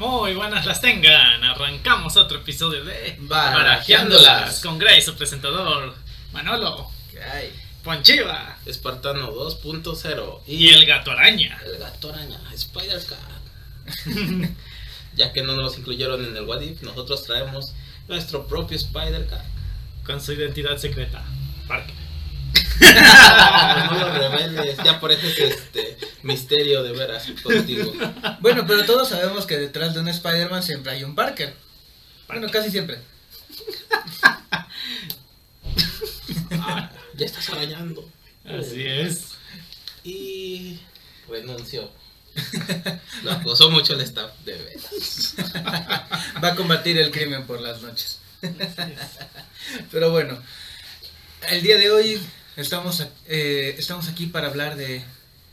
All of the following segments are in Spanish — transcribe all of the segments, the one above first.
Muy buenas las tengan. Arrancamos otro episodio de Barajeándolas. con Gray, su presentador, Manolo, ¿Qué hay? Ponchiva Espartano 2.0 y el gato araña. el gato araña, Spider Cat. ya que no nos incluyeron en el What If, nosotros traemos nuestro propio Spider Cat. Con su identidad secreta, Parker. no, no lo reveles, ya por eso es este misterio de veras contigo. Bueno, pero todos sabemos que detrás de un Spider-Man siempre hay un Parker. Bueno, casi siempre. Ah, ya estás arañando. Así es. Y renunció. Lo acosó mucho el staff de veras. Va a combatir el crimen por las noches. Pero bueno, el día de hoy estamos, eh, estamos aquí para hablar de...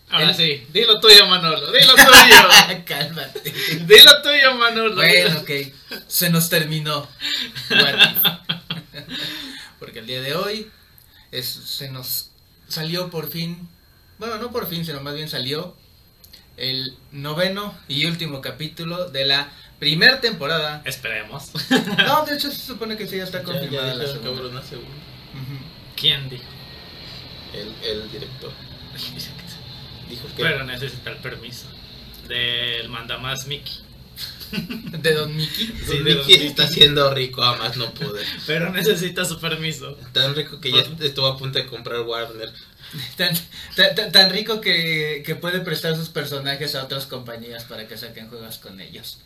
Ahora El- sí, dilo tuyo, Manolo. Dilo tuyo. Cálmate. dilo tuyo, Manolo. Bueno, ok. Se nos terminó. Porque el día de hoy es, se nos salió por fin, bueno, no por fin, sino más bien salió el noveno y último capítulo de la primera temporada. Esperemos. No, de hecho se supone que sí ya está confirmada ya la segunda. una segunda. ¿Quién dijo? El, el director dijo que Pero necesita el permiso del mandamás Mickey. De Don Mickey. Sí, Don de Mickey Don está siendo rico a más no poder. Pero necesita su permiso. Tan rico que ya estuvo a punto de comprar Warner. Tan, tan- tan- rico que, que puede prestar sus personajes a otras compañías para que saquen juegos con ellos.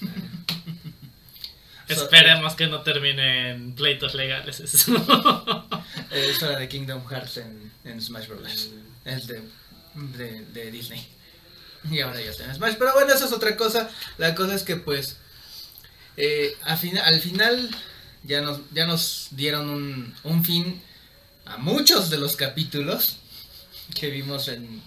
Esperemos que no termine en pleitos legales eso. Es hora de Kingdom Hearts en, en Smash Bros. Es de, de, de Disney. Y ahora ya está en Smash. Pero bueno, eso es otra cosa. La cosa es que pues eh, a fina- al final ya nos, ya nos dieron un, un fin a muchos de los capítulos que vimos en,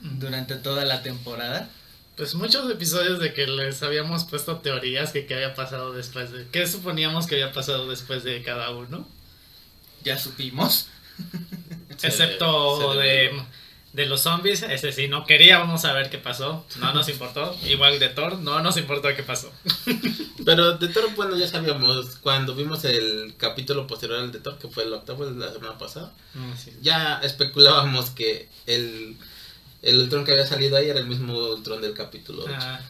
durante toda la temporada. Pues muchos episodios de que les habíamos puesto teorías que qué había pasado después de... ¿Qué suponíamos que había pasado después de cada uno? Ya supimos. Se- Excepto se de. De los zombies, ese sí, no queríamos saber qué pasó, no nos importó. Igual de Thor, no nos importó qué pasó. Pero de Thor, bueno, ya sabíamos. Cuando vimos el capítulo posterior al de Thor, que fue el octavo de la semana pasada, Mm, sí. ya especulábamos que el, el Ultron que había salido ahí era el mismo Ultron del capítulo 8. Ah.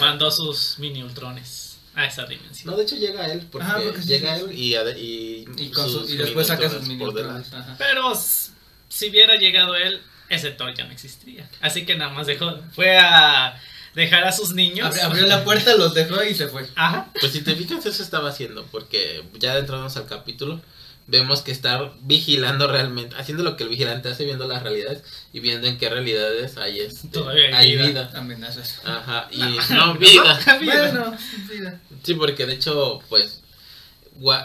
Mandó sus mini ultrones a esa dimensión. No, de hecho llega él, porque, Ajá, porque sí, llega sí, él y, y, Y, con sus y después saca sus mini. Pero si hubiera llegado él, ese Thor ya no existiría. Así que nada más dejó, fue a dejar a sus niños. Abrió, abrió la puerta, los dejó y se fue. Ajá. Pues si te fijas, eso estaba haciendo, porque ya entramos al capítulo, vemos que está vigilando realmente, haciendo lo que el vigilante hace, viendo las realidades y viendo en qué realidades hay, este, Todavía hay hay vida. vida. Amenazas. Ajá, y no, vida. Bueno, vida. Sí, porque de hecho, pues,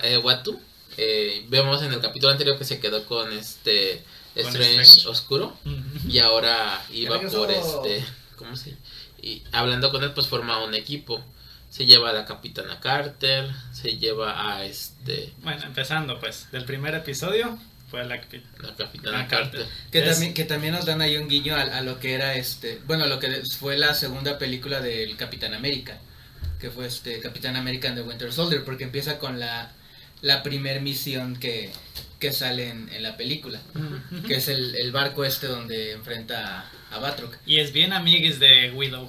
eh, Watu, eh, vemos en el capítulo anterior que se quedó con este Strange, Strange. Oscuro y ahora iba por este, ¿cómo se? Y hablando con él, pues forma un equipo. Se lleva a la Capitana Carter, se lleva a este, Bueno, empezando pues, del primer episodio fue la la Capitana Carter. Carter. Que Es- también, que también nos dan ahí un guiño a, a lo que era este, bueno, lo que fue la segunda película del Capitán América, que fue este Capitán América and the Winter Soldier, porque empieza con la, la primer misión que, que sale en, en la película, que es el, el barco este donde enfrenta a, a Batroc. Y es bien amigues de Widow,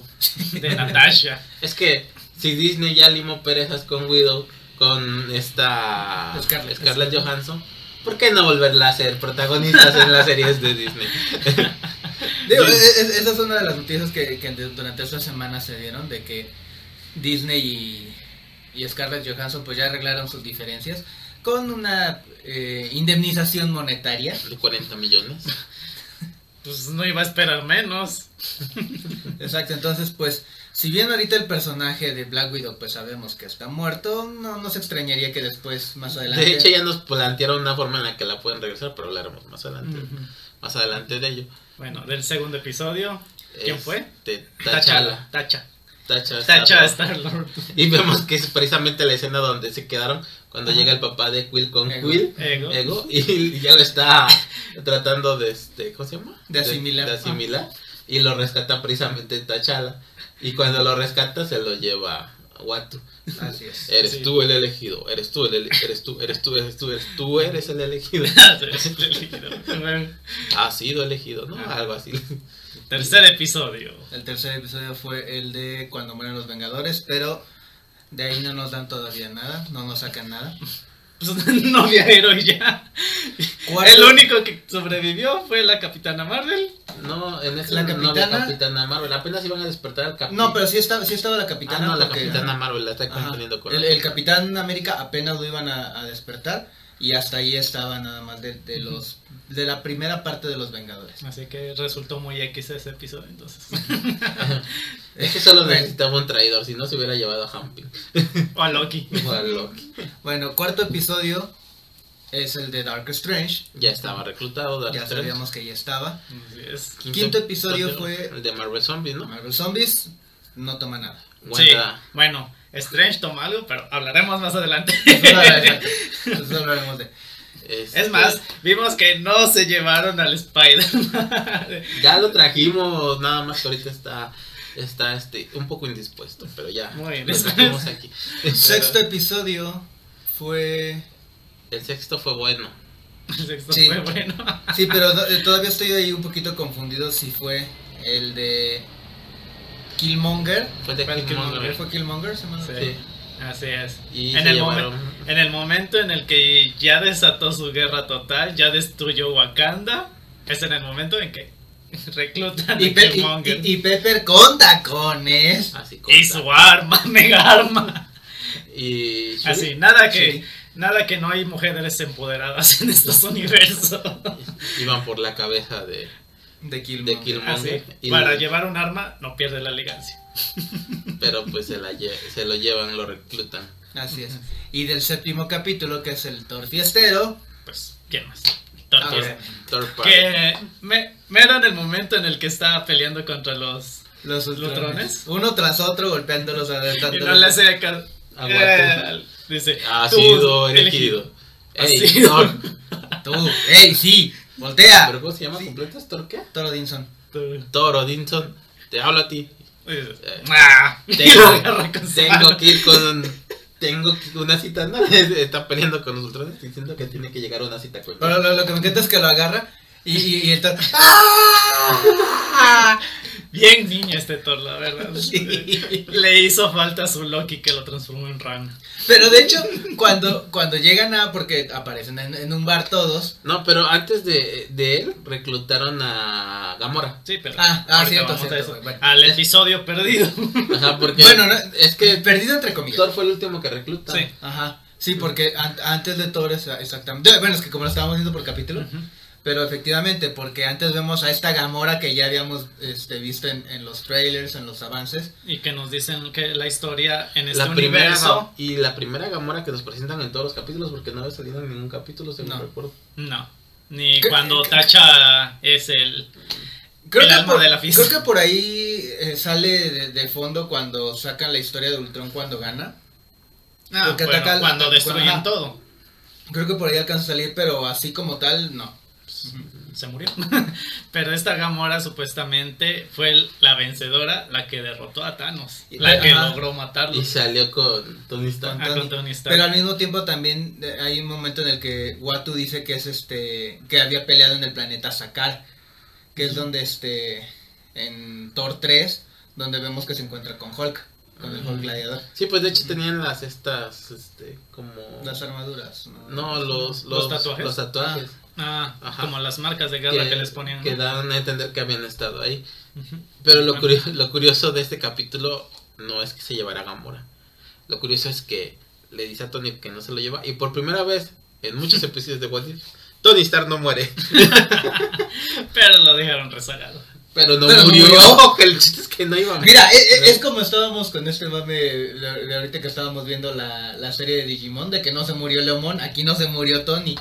de Natasha. Es que si Disney ya limó perezas con Widow, con esta Scarlett. Scarlett Johansson, ¿por qué no volverla a ser protagonistas en las series de Disney? Digo, Sí. e- esa es una de las noticias que, durante esta semana se dieron, de que Disney y, y Scarlett Johansson pues ya arreglaron sus diferencias con una eh, indemnización monetaria. De 40 millones. Pues no iba a esperar menos. Exacto, entonces pues si bien ahorita el personaje de Black Widow pues sabemos que está muerto, no nos extrañaría que después más adelante... De hecho ya nos plantearon una forma en la que la pueden regresar, pero hablaremos más adelante, más adelante de ello. Bueno, del segundo episodio, ¿quién Es fue? de T'Challa. Tacha. Tacha. Tacha Star-Lord. Star-Lord. Y vemos que es precisamente la escena donde se quedaron cuando llega el papá de Quill con Ego. Quill. Ego. Ego, y ya lo está tratando de este, ¿cómo se llama? De asimilar. De, asimilar. y lo rescata precisamente T'Challa. Y cuando lo rescata se lo lleva Watu. Así es. Eres Sí. tú el elegido, eres tú el ele- eres tú, eres tú, eres tú, eres tú, eres el elegido. Bueno, Ha sido elegido, ¿no? Algo así. Tercer episodio. El tercer episodio fue el de cuando mueren los Vengadores, pero de ahí no nos dan todavía nada, no nos sacan nada. Pues no había héroe ya. Cuarto- El único que sobrevivió fue la Capitana Marvel. No, en ese La no había capitana- Marvel. Apenas iban a despertar al capitán. No, pero sí estaba, sí estaba la Ah, Capitana. no, la porque- Capitana Marvel la está confundiendo con el, el Capitán América apenas lo iban a, a despertar y hasta ahí estaba nada más de, de los de la primera parte de los Vengadores. Así que resultó muy X ese episodio entonces. Es que solo necesitaba un traidor, si no se hubiera llevado a Hamping. o a Loki. O a Loki. Bueno, cuarto episodio es el de Dark Strange. Ya estaba reclutado. Dark Ya Strange. sabíamos que ya estaba. Es. Quinto episodio fue- El de Marvel Zombies, ¿no? Marvel Zombies no toma nada. Sí, bueno, Strange toma algo, pero hablaremos más adelante. Eso hablaremos de. Este, Es más, vimos que no se llevaron al Spider. Ya lo trajimos, nada más que ahorita está. Está este, un poco indispuesto, pero ya. Muy lo indispuesto. trajimos aquí. Sexto episodio fue. El sexto fue bueno. El sexto Sí. fue bueno. Sí, pero todavía estoy ahí un poquito confundido si fue el de Killmonger. Fue de el. Killmonger. ¿Fue Killmonger? ¿Se me Sí. Sí. Así es. Y En el, llevaron. en el momento en el que ya desató su guerra total, ya destruyó Wakanda, es en el momento en que reclutan Y, a Pe- y- Killmonger. y- y Pepper con tacones. Así Y su arma, mega arma. Y Shuri Así, nada que, nada que no hay mujeres empoderadas en estos universos. iban por la cabeza de, De Killmonger. de Killmonger. Así, y- para llevar un arma no pierde la elegancia. Pero pues se, la lle- se lo llevan, lo reclutan. Así es. Y del séptimo capítulo, que es el Thor Fiestero. Pues, ¿quién más? Ah, Third party. que me, me era en el momento en el que estaba peleando contra los los ¿Lutrones? Ultrones. Uno tras otro, golpeándolos, y aventándolos. no le hace caso. A Eh, dice, Ha sido elegido. Ha Ey, sido. Thor. Tú, ey, sí, voltea. ¿Pero cómo se llama Sí. completo? ¿Es Thor qué? Thor Odinson. Tú. Thor Odinson. Te hablo a ti. Eh, "Ah". Tengo, tengo que ir con. Tengo que- una cita, ¿no? Está peleando con los ultrones diciendo que tiene que llegar a una cita con Pero lo, lo que me encanta es que lo agarra y, y, y Bien niño este Thor, la verdad. Sí. Le hizo falta a su Loki que lo transformó en rana. Pero de hecho, cuando, cuando llegan a. Porque aparecen en, en un bar todos. No, pero antes de, de él reclutaron a Gamora. Sí, pero. Ah, ah, ahorita cierto, cierto, eso. bueno. Al episodio perdido. Ajá, porque Bueno, no, es que Perdido entre comillas. Thor fue el último que recluta. Sí. Ajá. Sí, porque an- antes de Thor, es- exactamente. Bueno, es que como lo estábamos viendo por capítulo. Ujú. Pero efectivamente, porque antes vemos a esta Gamora que ya habíamos este, visto en, en los trailers, en los avances. Y que nos dicen que la historia en este La primera universo. Y la primera Gamora que nos presentan en todos los capítulos porque no había salido en ningún capítulo, según No. recuerdo. No. Ni ¿Qué- cuando qué- Tacha es el. Creo, El que alma por, de la fiesta. creo que por ahí eh, sale de, de fondo cuando sacan la historia de Ultron cuando gana. Ah, Porque bueno, ataca al- cuando ataca- destruyen todo. Creo que por ahí alcanza a salir, pero así como tal, no. Se murió. Pero esta Gamora supuestamente fue la vencedora, la que derrotó a Thanos. Y- La que ajá. logró matarlo. Y salió con Tony Stark. Ah, con Tony Stark. Pero al mismo tiempo también eh, hay un momento en el que Watu dice que es este que había peleado en el planeta Sakar, que es donde este en Thor 3, donde vemos que se encuentra con Hulk, con el Hulk gladiador. Sí, pues de hecho tenían las estas, este, como... Las armaduras, ¿no? No, los, ¿Los los, tatuajes? los tatuajes. Ah, Ajá. como las marcas de guerra que, les ponían. que dan a entender que habían estado ahí. Pero lo, Bueno. curioso, lo curioso de este capítulo no es que se llevara a Gamora. Lo curioso es que le dice a Tony que no se lo lleva. Y por primera vez en muchos episodios de What If, Tony Stark no muere. Pero lo dejaron rezagado. Pero no Pero murió. murió. que el chiste es que no iba a Mira, e- e- es, como estábamos con este mame de ahorita que estábamos viendo la, la serie de Digimon, de que no se murió Leomon, aquí no se murió Tony.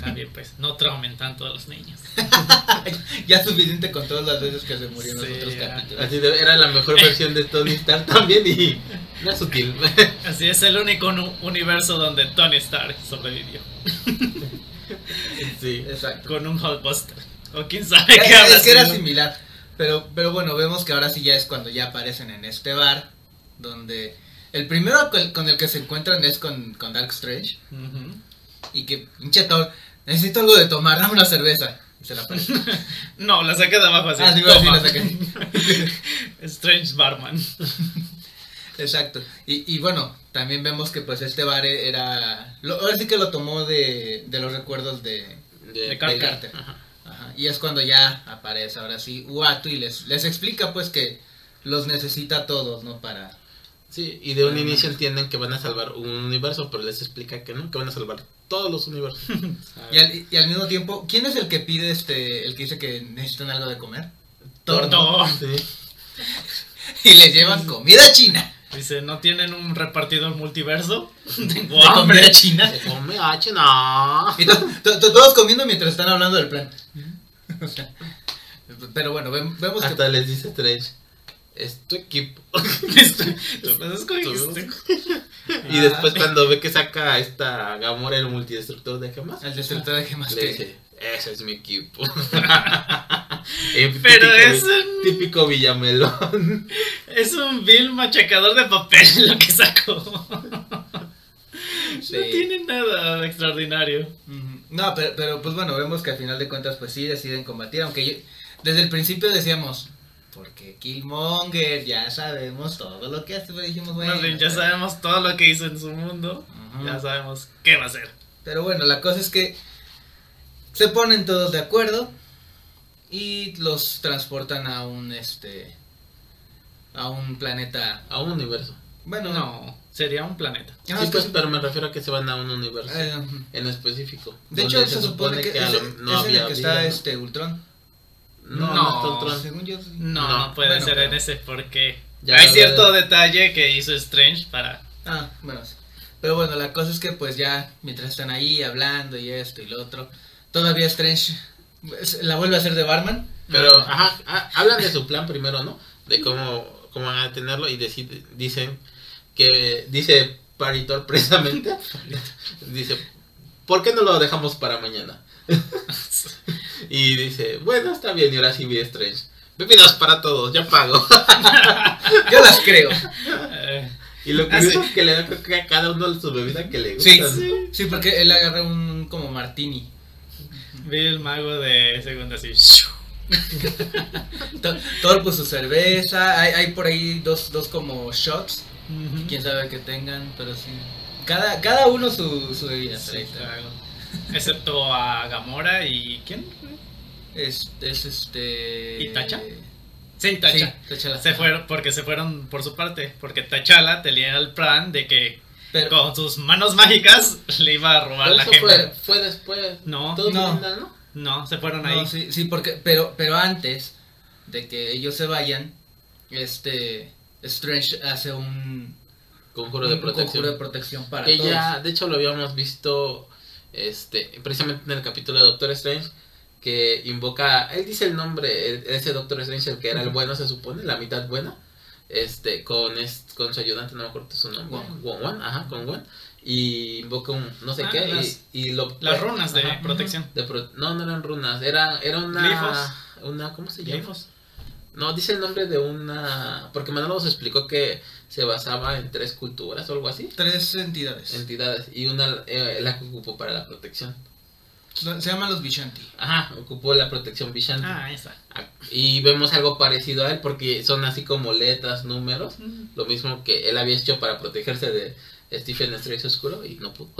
También, pues, no traumen tanto a los niños. ya suficiente con todas las veces que se murió en los Sí, otros ya. capítulos. Así de- era la mejor versión de Tony Stark también y no es sutil. Así es el único universo donde Tony Stark sobrevivió. sí. Exacto. Con un Hulkbuster. O quién sabe qué habrá es que era similar. Pero, pero bueno, vemos que ahora sí ya es cuando ya aparecen en este bar, donde el primero con el que se encuentran es con, con Dark Strange, Ujú. Y que, pinche Thor, necesito algo de tomar, dame una cerveza. Y se la pone. No, la saqué de abajo así. Ah, sí, Toma. la saqué. Strange Barman. Exacto. Y, y bueno, también vemos que pues este bar era... Lo, ahora sí que lo tomó de, de los recuerdos de, De Carter. Carter. Ajá. Ajá, y es cuando ya aparece ahora sí Uatu y les, les explica pues que los necesita a todos, ¿no? Para... Sí, y de un inicio entienden que van a salvar un universo, pero les explica que no, que van a salvar todos los universos. Y al, y al mismo tiempo, ¿quién es el que pide este, el que dice que necesitan algo de comer? Thor, ¿no? Thor. Sí. Y les llevan comida china. Dice, ¿no tienen un repartidor multiverso? Tengo ¿De comida hambre. china? Se come H, no. Y to- to- to- todos comiendo mientras están hablando del plan. O sea, pero bueno, vem- vemos que... Hasta les dice Strange, es tu equipo. Y después cuando ve que saca esta Gamora el multidestructor de gemas, El destructor de gemas le que... dice, ese es mi equipo. Pero típico, es un- típico Villamelón. Es un vil machacador de papel lo que sacó. Sí. No tiene nada de extraordinario. No, pero, pero pues bueno, vemos que al final de cuentas pues sí deciden combatir, aunque yo- desde el principio decíamos, porque Killmonger, ya sabemos todo lo que hace, pero dijimos, bueno, bien, ya sabemos todo lo que hizo en su mundo. Ya sabemos qué va a hacer. Pero bueno, la cosa es que se ponen todos de acuerdo y los transportan a un este a un planeta. A un universo. Bueno, No, sería un planeta. Ah, sí, pues, pero me refiero a que se van a un universo. Ujú. en específico. de hecho, se, supone que, es, en el que está este Ultron. No, no, No. está Ultron. Según yo. sí. No, No, no, puede bueno, ser pero- en ese porque Ya hay cierto de- detalle que hizo Strange para... Ah, bueno, sí. Pero bueno, la cosa es que pues ya mientras están ahí hablando y esto y lo otro, todavía Strange la vuelve a hacer de barman. Pero, ajá, ah, hablan de su plan primero, ¿no? De cómo, cómo van a tenerlo y decide- dicen que, dice Paritor precisamente, dice, ¿por qué no lo dejamos para mañana? y dice, bueno, está bien, y ahora sí vi Strange. Bebidas para todos, ya pago. Yo las creo. y lo Ah, curioso sí. es que le da creo que a cada uno su bebida que le gusta. Sí, ¿no? sí, sí, porque él agarra un como martini. vi el mago de segundo así. Pues su cerveza, hay, hay por ahí dos, dos como shots, quién sabe que tengan, pero sí. Cada, cada uno su, su bebida. Sí, claro. Excepto a Gamora y... ¿Quién? Es, es este... ¿Y Tacha? Sí, Tacha. Sí. Se fueron porque se fueron por su parte, porque T'Challa tenía el plan de que Pero, con sus manos mágicas le iba a robar Pero la gema. fue, fue después. No, Todo no. Belinda, ¿no? no, se fueron no, ahí. sí, sí, porque, pero, pero antes de que ellos se vayan, este Strange hace un, Conjuro de un protección. conjuro de protección para que todos. ya, de hecho lo habíamos visto este precisamente en el capítulo de Doctor Strange que invoca, él dice el nombre, ese Doctor Strange el que era el bueno se supone, la mitad buena, este con con su ayudante, no me acuerdo su nombre, Wong, ajá, con Wong y invoca un no sé Ah, qué las- y, y lo Las runas de Ajá. protección. de pro- no, no eran runas, era era una Glifos. una ¿cómo se llama? Glifos. No, dice el nombre de una porque Manolo nos explicó que se basaba en tres culturas o algo así Tres entidades. entidades y una eh, la que ocupó para la protección. Se llaman los Vishanti. Ajá, ocupó la protección Vishanti. Ah, está. Ah, Y vemos algo parecido a él porque son así como letras, números, lo mismo que él había hecho para protegerse de Stephen Strange Oscuro y no pudo.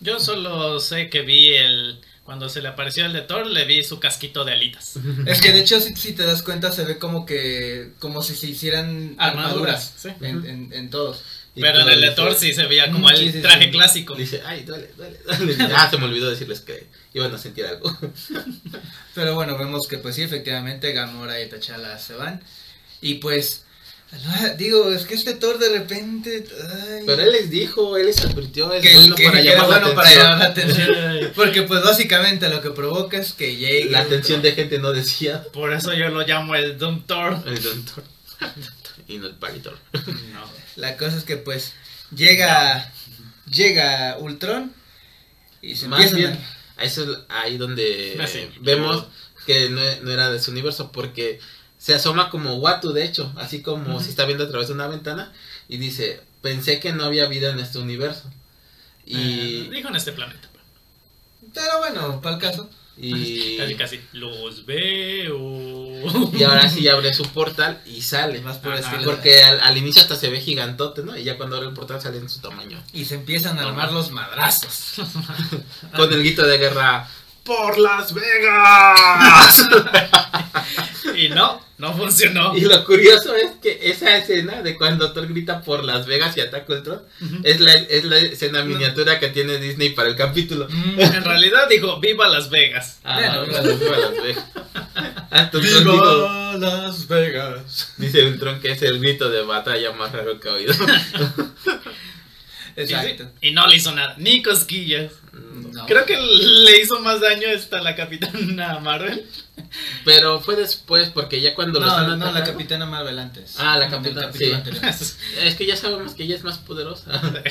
Yo solo sé que vi el. Cuando se le apareció el de Thor, le vi su casquito de alitas. Es que de hecho, si, si te das cuenta, se ve como que. como si se hicieran armaduras. Armaduras, sí. en, en, en todos. Pero en el de Thor sí se veía como sí, el sí, traje sí. clásico. Dice, ay, duele, duele, duele. Ah, se me olvidó decirles que iban a sentir algo. Pero bueno, vemos que pues sí, efectivamente Gamora y T'Challa se van. Y pues, digo, es que este Thor de repente... ay, Pero él les dijo, él les advirtió, es que, bueno que- para que llamar la bueno para atención. llamar la atención. Porque pues básicamente lo que provoca es que llegue... La atención de gente no decía Por eso yo lo llamo el Doom Thor. el doctor. y no el palitor. No. La cosa es que pues llega... Llega Ultron y se Más empiezan bien, a eso es ahí donde sí. vemos que no, no era de su universo, porque se asoma como Watu, de hecho, así como si está viendo a través de una ventana y dice, pensé que no había vida en este universo. Y, Eh, dijo en este planeta. Pero bueno, para el caso. y, Casi, casi. Los veo. y ahora sí abre su portal y sale. Más por Ajá. estilo. Porque al, al inicio hasta se ve gigantote, ¿no? Y ya cuando abre el portal sale en su tamaño. Y se empiezan a armar los madrazos. Con el grito de guerra, ¡Por Las Vegas! Y no, no funcionó. y lo curioso es que esa escena de cuando Thor grita por Las Vegas y ataca el Tron es la, es la escena miniatura que tiene Disney para el capítulo. Mm, En realidad dijo, viva Las Vegas. Ah, Bueno, viva Las- viva Las Vegas. Dijo- Las Vegas. dice un Tron que es el grito de batalla más raro que ha oído. Exacto. Y, y no le hizo nada, ni cosquillas. No. Creo que le hizo más daño esta la capitana Marvel. Pero fue después, porque ya cuando lo No, están no, no, la capitana Marvel antes. Ah, la capitana, sí. Es que ya sabemos que ella es más poderosa.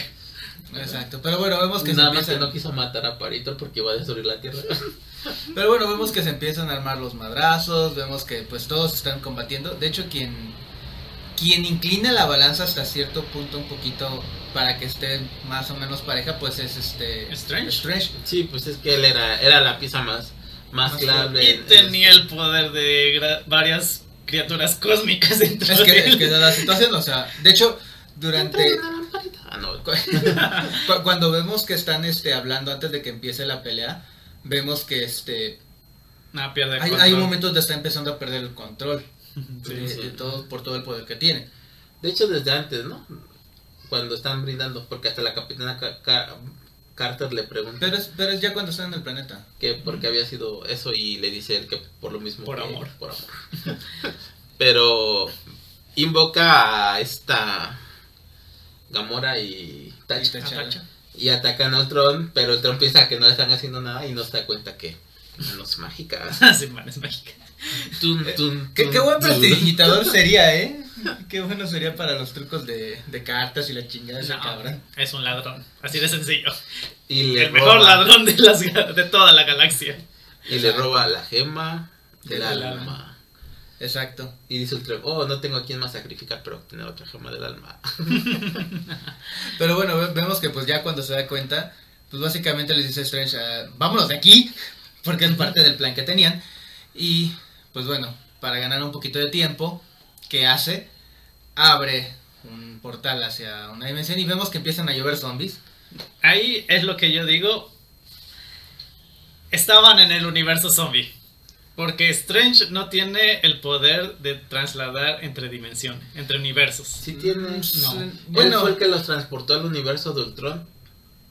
Exacto. Pero bueno, vemos que se Nada más que empiezan. no quiso matar a Paritor porque iba a destruir la Tierra. Pero bueno, vemos que se empiezan a armar los madrazos, vemos que pues todos están combatiendo. De hecho, quien quien inclina la balanza hasta cierto punto un poquito para que esté más o menos pareja, pues es este Strange. Strange. Sí, pues es que él era, era la pieza más, más Más clave. Y en- en- tenía el poder de varias criaturas cósmicas dentro Es de que, él. es que la situación, o sea, de hecho, durante. Ah, no. cuando vemos que están este hablando antes de que empiece la pelea, vemos que este No, pierde el hay, control. hay momentos donde está empezando a perder el control de, sí. de todo por todo el poder que tiene. De hecho, desde antes, ¿no? Cuando están brindando, porque hasta la capitana Ca- Ca- Carter le pregunta Pero es, pero es ya cuando están en el planeta. que por qué había sido eso y le dice él que por lo mismo. Por que- amor. Por amor. Pero invoca a esta Gamora y Tacha. Y. Y atacan al Tron, pero el Tron piensa que no le están haciendo nada y no se da cuenta que manos mágicas. Sí, man, es mágica. Tun, tun, Qué, tun, qué buen prestidigitador sería, ¿eh? Qué bueno sería para los trucos de, de cartas y la chingada de ese No, cabrón. es un ladrón. Así de sencillo. Y le El mejor ladrón de, las, ga- de toda la galaxia. Y le roba la gema del Del alma. alma. Exacto. Y dice el oh, no tengo a quien más sacrificar, pero tener otra gema del alma. Pero bueno, ve- vemos que pues ya cuando se da cuenta, pues básicamente les dice Strange, ah, vámonos de aquí, porque es parte del plan que tenían. Y pues bueno, para ganar un poquito de tiempo, ¿qué hace? Abre un portal hacia una dimensión y vemos que empiezan a llover zombies. Ahí es lo que yo digo. Estaban en el universo zombie. Porque Strange no tiene el poder de trasladar entre dimensiones, entre universos. Sí tiene. No. Él Bueno, fue el que los transportó al universo de Ultron.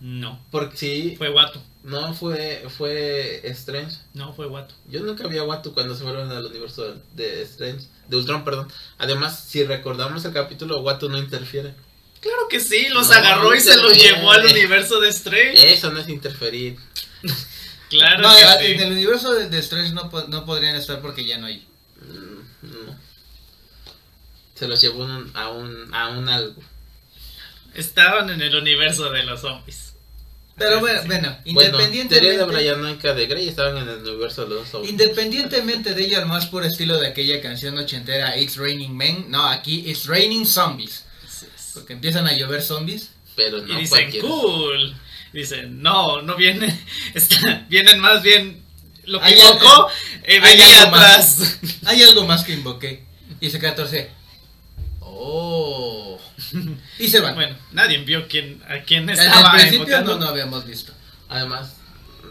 No, Porque sí, fue Watu. No fue, fue Strange. No, fue Watu. Yo nunca vi a Watu cuando se fueron al universo de, Strange, de Ultron, perdón. Además, si recordamos el capítulo, Watu no interfiere. Claro que sí, los No, agarró y se los llevó al universo de Strange. Eso no es interferir. Claro no, que sí. en el universo de, de Strange no, no podrían estar porque ya no hay. Mm, No. Se los llevó un- a un a un algo. Estaban en el universo de los zombies. Pero bueno, sí. bueno, Bueno, independientemente... teoría de Brianoica de Grey estaban en el universo de los zombies. Independientemente de ello, al más puro estilo de aquella canción ochentera It's Raining Men, no, aquí It's Raining Zombies. Porque empiezan a llover zombies. Pero Y no dicen, cualquiera. cool. Dicen, no, no vienen. está- vienen más bien. Lo que Hay invocó eh, hay venía algo más. atrás. Hay algo más que invoqué. Y dice 14. Oh. Y se van. Bueno, nadie vio quién, a quién estaba Al principio no, no habíamos visto. Además,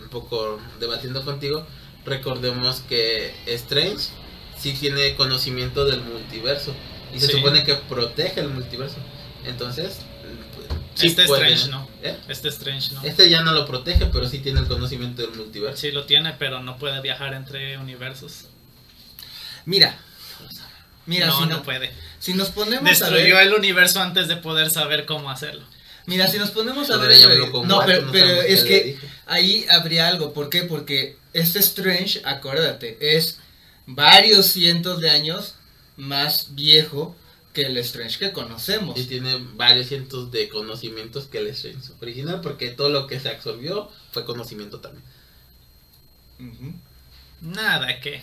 un poco debatiendo contigo, recordemos que Strange sí tiene conocimiento del multiverso. Y se Sí. supone que protege el multiverso. Entonces, pues, sí Este puede- Strange no. ¿Eh? Este Strange no. Este ya no lo protege, pero sí tiene el conocimiento del multiverso. Sí lo tiene, pero no puede viajar entre universos. Mira. Mira, no, si, no no- puede. Si nos ponemos a Destruyó ver. el universo antes de poder saber cómo hacerlo. Mira, si nos ponemos a ver. no, pero, no pero sabemos es que ahí habría algo. ¿Por qué? Porque este Strange, acuérdate, es varios cientos de años más viejo que el Strange que conocemos. Y tiene varios cientos de conocimientos que el Strange original, porque todo lo que se absorbió fue conocimiento también. Nada que.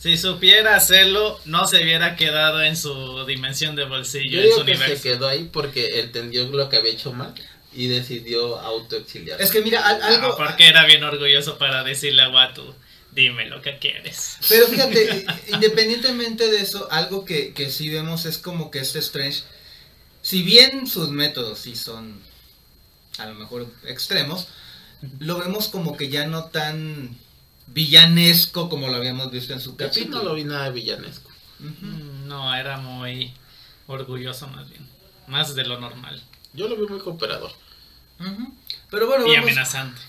Si supiera hacerlo, no se hubiera quedado en su dimensión de bolsillo, Yo en su que se quedó ahí porque entendió lo que había hecho mal y decidió autoexiliarse. Es que mira, al- algo... Ah, porque era bien orgulloso para decirle a Watu, dime lo que quieres. Pero fíjate, independientemente de eso, algo que, que sí vemos es como que este Strange, si bien sus métodos sí son a lo mejor extremos, lo vemos como que ya no tan villanesco como lo habíamos visto en su hecho, no capítulo. lo vi nada villanesco. Mm, No, era muy orgulloso más bien. Más de lo normal. Yo lo vi muy cooperador. Pero bueno, Y vemos- amenazante.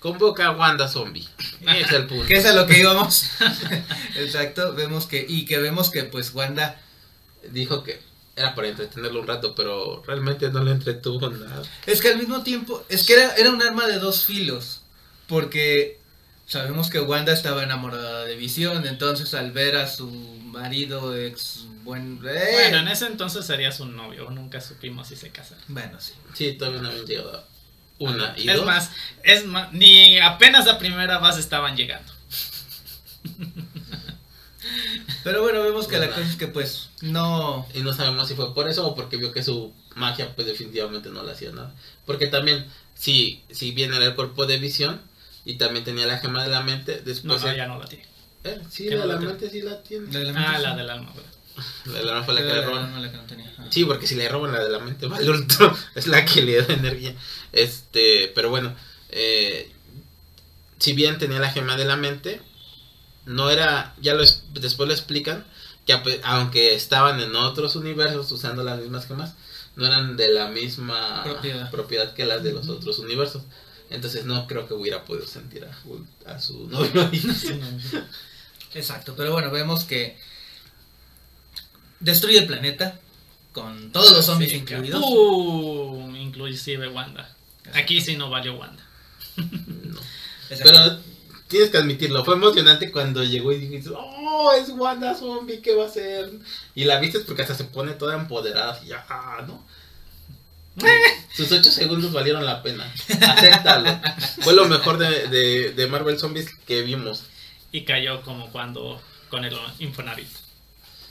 Convoca a Wanda Zombie. Es el punto. que es a lo que íbamos. Exacto, vemos que, y que vemos que pues Wanda Dijo que era para entretenerlo un rato, pero realmente no le entretuvo nada. Es que al mismo tiempo, es que era, era un arma de dos filos, porque sabemos que Wanda estaba enamorada de Visión, entonces al ver a su marido ex buen... ¡Eh! Bueno, en ese entonces sería su novio. Nunca supimos si se casaron. Bueno, sí. Sí, todavía no habían llegado una y es dos. más, es más, ni apenas a primera base estaban llegando. Pero bueno, vemos que la cosa es que pues no... Y no sabemos si fue por eso o porque vio que su magia pues definitivamente no le hacía nada. Porque también, si, si bien era el cuerpo de visión y también tenía la gema de la mente, después... no, ya no la tiene. eh, sí, ¿Qué la de la la mente sí la tiene. de Ah, mente, la sí. del alma. La de la alma fue la que le roban. no, la que no tenía. Ah. Sí, porque si le roban la de la mente, vale Ultron, es la que le da energía. Este, pero bueno, eh, si bien tenía la gema de la mente, no era, ya lo es- después lo explican, que aunque estaban en otros universos usando las mismas gemas, no eran de la misma Propiedad. propiedad que las de los otros universos. Entonces no creo que hubiera podido sentir a, su novio ahí. Exacto, pero bueno, vemos que destruye el planeta con todos los zombies Sí, incluidos. ¡Pum! inclusive Wanda. Aquí sí no valió Wanda. No. Pero tienes que admitirlo, fue emocionante cuando llegó y dijiste, oh, es Wanda Zombie, ¿qué va a hacer? Y la viste porque hasta se pone toda empoderada, así, ya, ¿no? Sus ocho segundos valieron la pena. Acéptalo. Fue lo mejor de, de, de Marvel Zombies que vimos. Y cayó como cuando con el Infonavit.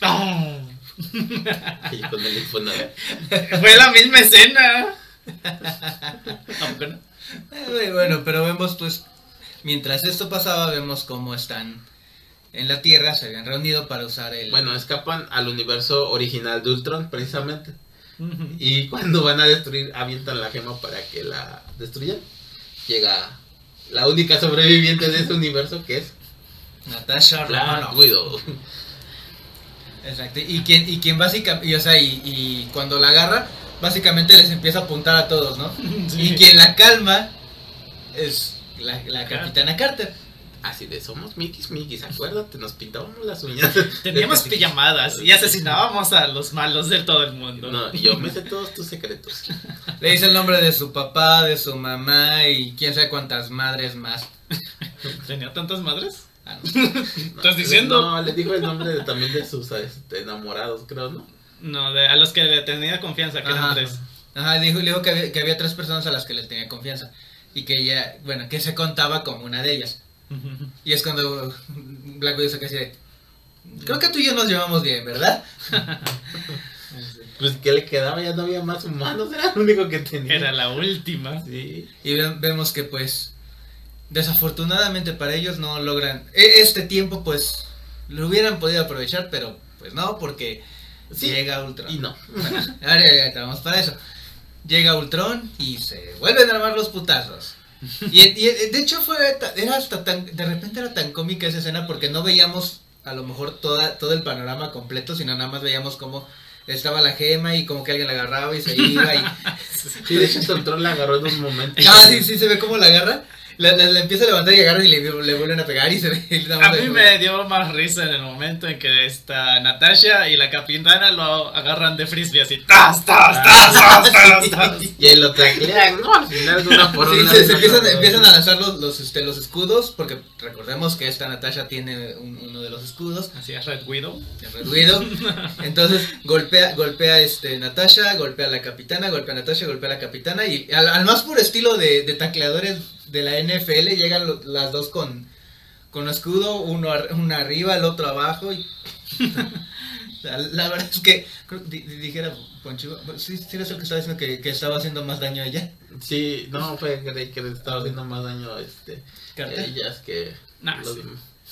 ¡Oh! Y con el Infonavit. Fue la misma escena. Eh, bueno, pero vemos pues, mientras esto pasaba, vemos cómo están en la Tierra, se habían reunido para usar el... Bueno, escapan al universo original de Ultron, precisamente. Y cuando van a destruir, avientan la gema para que la destruyan. Llega la única sobreviviente de ese universo que es Natasha Black Romanoff. Widow. Exacto, y quien, y quien básicamente, y, o sea, y, y cuando la agarra, básicamente les empieza a apuntar a todos, ¿no? Sí. Y quien la calma es la, la capitana Carter. Así de somos Mikis Mikis, acuérdate, nos pintábamos las uñas. Teníamos pijamadas y asesinábamos a los malos de todo el mundo. No, y yo me sé todos tus secretos. Le dice el nombre de su papá, de su mamá y quién sabe cuántas madres más. ¿Tenía tantas madres? Ah, no. ¿Estás diciendo? No, le dijo el nombre de- también de sus este, enamorados, creo, ¿no? No, de, a los que le tenía confianza, que eran Ajá. tres. Ajá, dijo, le dijo que había, que había tres personas a las que le tenía confianza. Y que ella, bueno, que se contaba como una de ellas. Y es cuando Black Widow se queda así de, Creo que tú y yo nos llevamos bien, ¿verdad? Pues que le quedaba, ya no había más humanos, era lo único que tenía. Era la última. Sí. Y ve- vemos que pues desafortunadamente para ellos no logran e- este tiempo pues lo hubieran podido aprovechar, pero pues no porque Sí, llega Ultron. Y no. Bueno, ahora ya estamos para eso. Llega Ultron y se vuelven a armar los putazos. Y, y, de hecho fue era hasta tan de repente era tan cómica esa escena porque no veíamos a lo mejor toda todo el panorama completo, sino nada más veíamos cómo estaba la gema y como que alguien la agarraba y se iba y Sí, de hecho, el control la agarró en un momento. Ah, sí, sí, se ve cómo la agarra. La, la- la empieza a levantar y agarran y le, le vuelven a pegar y se ve. y A mí me dio más risa en el momento en que está Natasha y la capitana lo agarran de frisbee así. ¡Tas, tas, tas, tas, tas, tas! Y ahí lo taclean, ¿no? Al final una por Sí, una. se, se empiezan, a lanzar los, los, este, los escudos, porque recordemos que esta Natasha tiene un- uno de los escudos, Así es Red Widow. el Red Widow. Entonces golpea, golpea este Natasha, golpea a la capitana, golpea a Natasha, golpea a la capitana y al, al más puro estilo de, de tacleadores de la NFL llegan lo- las dos con, con escudo, uno, ar- uno arriba, el otro abajo. Y... la, la verdad es que, creo- di- di- dijera Ponchiva, sí, sí eres el que estaba diciendo que, que estaba haciendo más daño a ella. Sí, no, fue que le estaba haciendo más daño a este, ellas que Nah, los sí.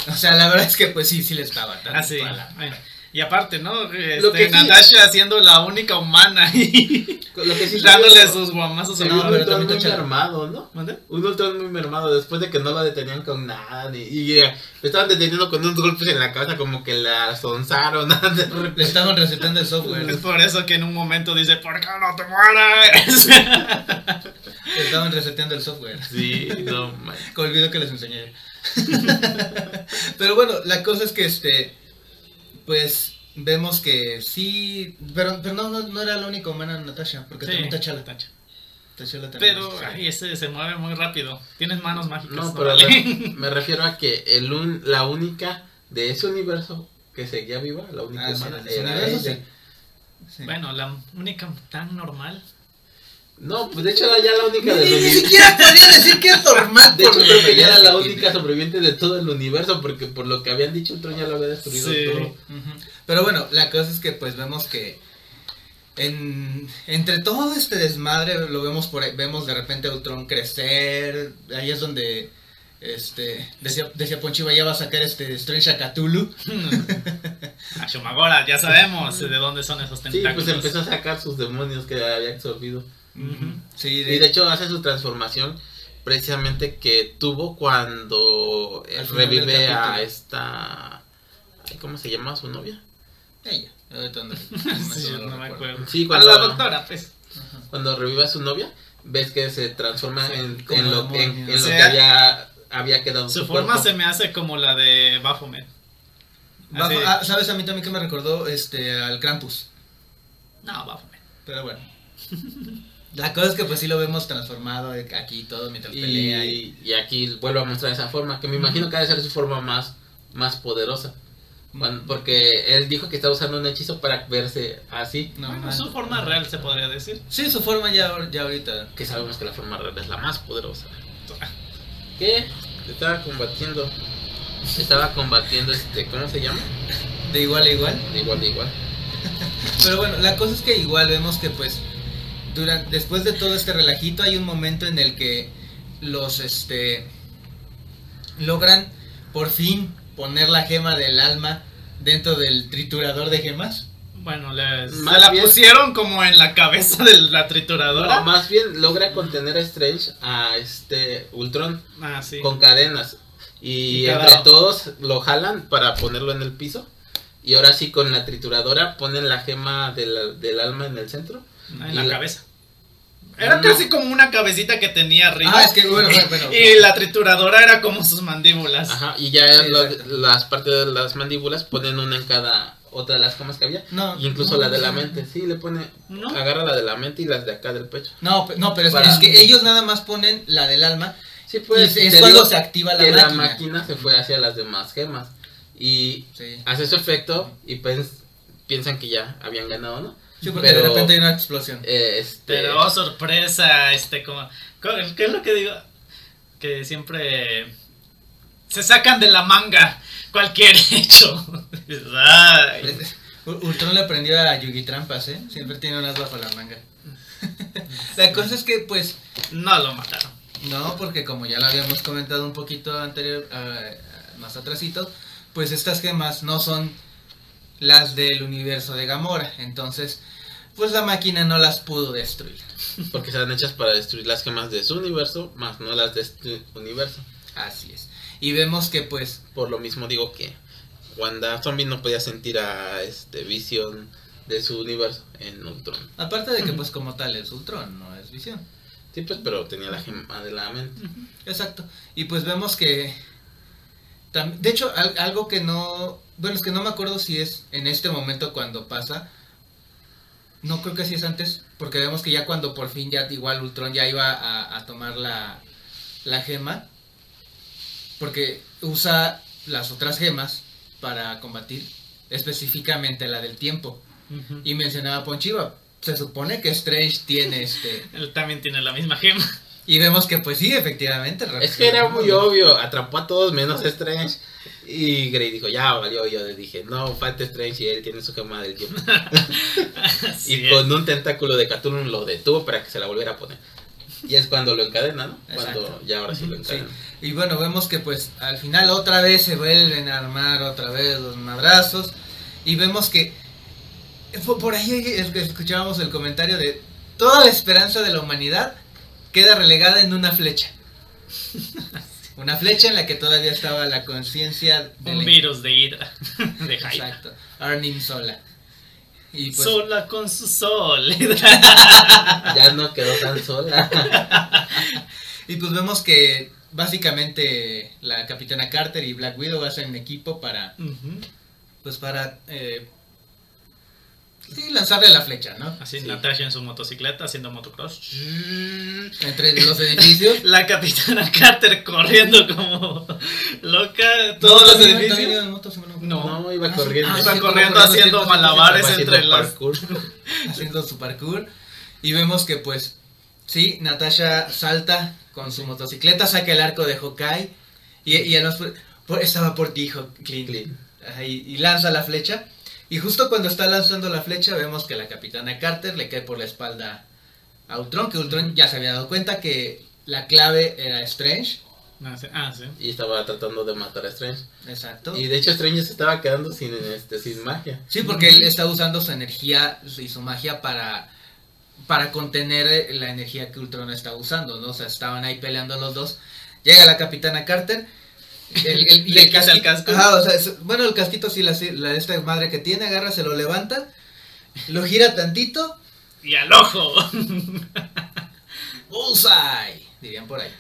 O sea, la verdad es que pues sí, sí le estaba dando Ah, sí. toda la- Bueno, Y aparte, ¿no? Este, Lo que sí- Natasha siendo la única humana y Lo que sí dándole salió- sus guamazos a un pero Ultron muy mermado, ¿no? ¿Mande? Un Ultron muy mermado después de que no lo detenían con nada. Ni, y eh, estaban deteniendo con unos golpes en la cabeza como que la sonzaron. Le estaban recetando el software. Es por eso que en un momento dice, ¿por qué no te mueres? Le estaban reseteando el software. Sí, no, man. Que olvido que les enseñé. pero bueno, la cosa es que este. Pues vemos que sí. Pero, pero no, no, no era la única humana Natasha. Porque Sí, también T'Challa. Tacha. T'Challa también Pero ay, ese se mueve muy rápido. Tienes manos mágicas. No, pero me, refiero a que el un, la única de ese universo que seguía viva, la única Ah, sí, humana, era universo, ella. sí. Sí. Bueno, la única tan normal. No, pues de hecho era ya la única Ni, del ni- ni siquiera podría decir que es normal. De hecho, creo que ya era la única sobreviviente de todo el universo, porque por lo que habían dicho, Ultron ya lo había destruido Sí. todo. Pero bueno, la cosa es que pues vemos que en, entre todo este desmadre lo vemos por ahí, vemos de repente a Ultron crecer, ahí es donde este decía, decía Ponchiva ya va a sacar este Strange a Cthulhu. A Shumagora, ya sabemos de dónde son esos Sí, tentáculos. pues empezó a sacar sus demonios que había absorbido. Sí, Y de hecho hace su transformación precisamente que tuvo cuando eh, Al revive a esta... ¿Cómo se llama su novia? ella. No, Sí, no no me acuerdo. Sí, A cuando- la doctora, pues. Ajá. Cuando revive a su novia, ves que se transforma Sí, en, lo, en, que había, había quedado Su su forma cuerpo. se me hace como la de Baphomet. Ah, ¿Sabes a mí también que me recordó este al Krampus? No, Baphomet. Pero bueno. La cosa es que pues sí lo vemos transformado aquí todo mientras pelea y... Y, y aquí vuelvo a mostrar esa forma, que me imagino que ha de ser su forma más, más poderosa. Porque él dijo que estaba usando un hechizo para verse así, No, Bueno, su forma real se podría decir. Sí, su forma ya, ya ahorita. que sabemos que la forma real es la más poderosa. ¿Qué? Estaba combatiendo. Estaba combatiendo este, ¿cómo se llama? De igual a igual. De igual, de igual. Pero bueno, la cosa es que igual vemos que pues durante, después de todo este relajito hay un momento en el que los este logran por fin poner la gema del alma dentro del triturador de gemas. Bueno, les, Más se la bien- pusieron como en la cabeza de la trituradora. No, más bien logra contener a Strange a este Ultron Ah, sí. con cadenas. Y Y cada- entre todos lo jalan para ponerlo en el piso. Y ahora sí con la trituradora ponen la gema del, del alma en el centro. en y la- cabeza. Era No. casi como una cabecita que tenía arriba. Ah, es que bueno, bueno, bueno. Y la trituradora era como sus mandíbulas. Ajá, y ya Sí, lo- exacto. las partes de las mandíbulas ponen una en cada otra de las gemas que había. No, Y incluso no, la de la mente, sí, le pone, ¿No? agarra la de la mente y las de acá del pecho. No, no, pero es, Para- es que ellos nada más ponen la del alma Sí, pues, pues es cuando se activa la que máquina. la máquina se fue hacia las demás gemas. Y Sí. hace su efecto y pues piensan que ya habían ganado, ¿no? Sí, porque Pero- de repente hay una explosión. Eh, este, Pero oh, sorpresa, este como ¿qué es lo que digo? Que siempre se sacan de la manga cualquier hecho. Ay. U- Ultron le aprendió a Yugi Trampas, ¿eh? Siempre tiene unas bajo la manga. la cosa es que, pues, No lo mataron. no, porque como ya lo habíamos comentado un poquito anterior, ah, más atrasito, pues estas gemas no son las del universo de Gamora. Entonces, pues la máquina no las pudo destruir. porque están hechas para destruir las gemas de su universo, más no las de este universo. Así es. Y vemos que, pues, Por lo mismo digo que Wanda Zombie no podía sentir a este visión de su universo en Ultron. aparte de que, pues, como tal es Ultron, no es visión. Sí, pues, pero tenía la gema de la mente. Exacto. Y pues vemos que... De hecho, al- algo que no... Bueno, es que no me acuerdo si es en este momento cuando pasa. No creo que sí es antes, porque vemos que ya cuando por fin ya igual Ultron ya iba a, a tomar la, la gema, porque usa las otras gemas para combatir, específicamente la del tiempo. Y mencionaba Ponchiva, se supone que Strange tiene este... Él también tiene la misma gema. Y vemos que pues sí, efectivamente. Es que era muy obvio, atrapó a todos menos Strange. Y Grey dijo, ya valió, yo le dije, no, falta Strange y él tiene su gema del tiempo. Y es. con un tentáculo de Cthulhu lo detuvo para que se la volviera a poner. Y es cuando lo encadena, ¿no? Exacto. Cuando ya ahora sí lo Sí. encadena. Y bueno, vemos que pues al final otra vez se vuelven a armar otra vez los madrazos. Y vemos que por ahí escuchábamos el comentario de toda la esperanza de la humanidad queda relegada en una flecha. Una flecha en la que todavía estaba la conciencia de Un la- virus de ira. De Hydra. Exacto. Arnim sola. Y pues Sola con su sol. Ya no quedó tan sola. Y pues vemos que básicamente la Capitana Carter y Black Widow hacen equipo para, pues para, eh, sí, lanzarle la flecha, ¿no? Así Sí. Natasha en su motocicleta haciendo motocross. Entre los edificios. La capitana Carter corriendo como loca. No, Todos los edificios. No. No, iba Ah, corriendo. sí, Iba sí, corriendo haciendo malabares haciendo entre las- parkour. haciendo su parkour. Y vemos que pues, sí, Natasha salta con su motocicleta, saca el arco de Hawkeye. Y, y a los- por- estaba por ti, Clint. Clint. Ajá, y, y lanza la flecha. Y justo cuando está lanzando la flecha, vemos que la capitana Carter le cae por la espalda a Ultron. Que Ultron ya se había dado cuenta que la clave era Strange. Ah, sí. Ah, sí. Y estaba tratando de matar a Strange. Exacto. Y de hecho Strange se estaba quedando sin, este, sin magia. Sí, porque él está usando su energía y su magia para, para contener eh, la energía que Ultron está usando, ¿no? O sea, estaban ahí peleando los dos. Llega la capitana Carter. El- el- y Le el quita el casquito, casco. Ajá, o sea, es- bueno, el casquito sí, la, la esta madre que tiene, agarra, se lo levanta, lo gira tantito, Y al ojo. bullseye, dirían por ahí.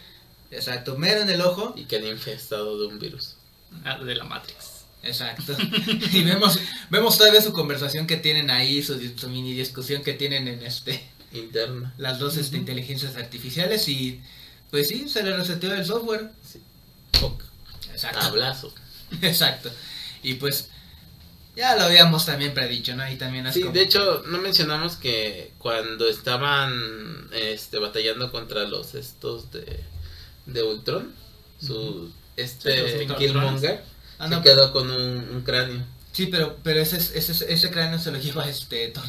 Exacto, mero en el ojo. Y queda infestado de un virus. Ah, de la Matrix. Exacto. Y vemos, vemos todavía su conversación que tienen ahí, su, su mini discusión que tienen en este Interna. las dos este, inteligencias artificiales y pues sí, se le reseteó el software. Poc. Exacto. Tablazo. Exacto. Y pues ya lo habíamos también predicho, ¿no? Y también es Sí, como- de hecho, no mencionamos que cuando estaban este, batallando contra los estos de, de Ultron, su este Sí. Killmonger Ah, se no, quedó con un, un cráneo. Sí, pero, pero ese, ese, ese cráneo se lo lleva este Thor.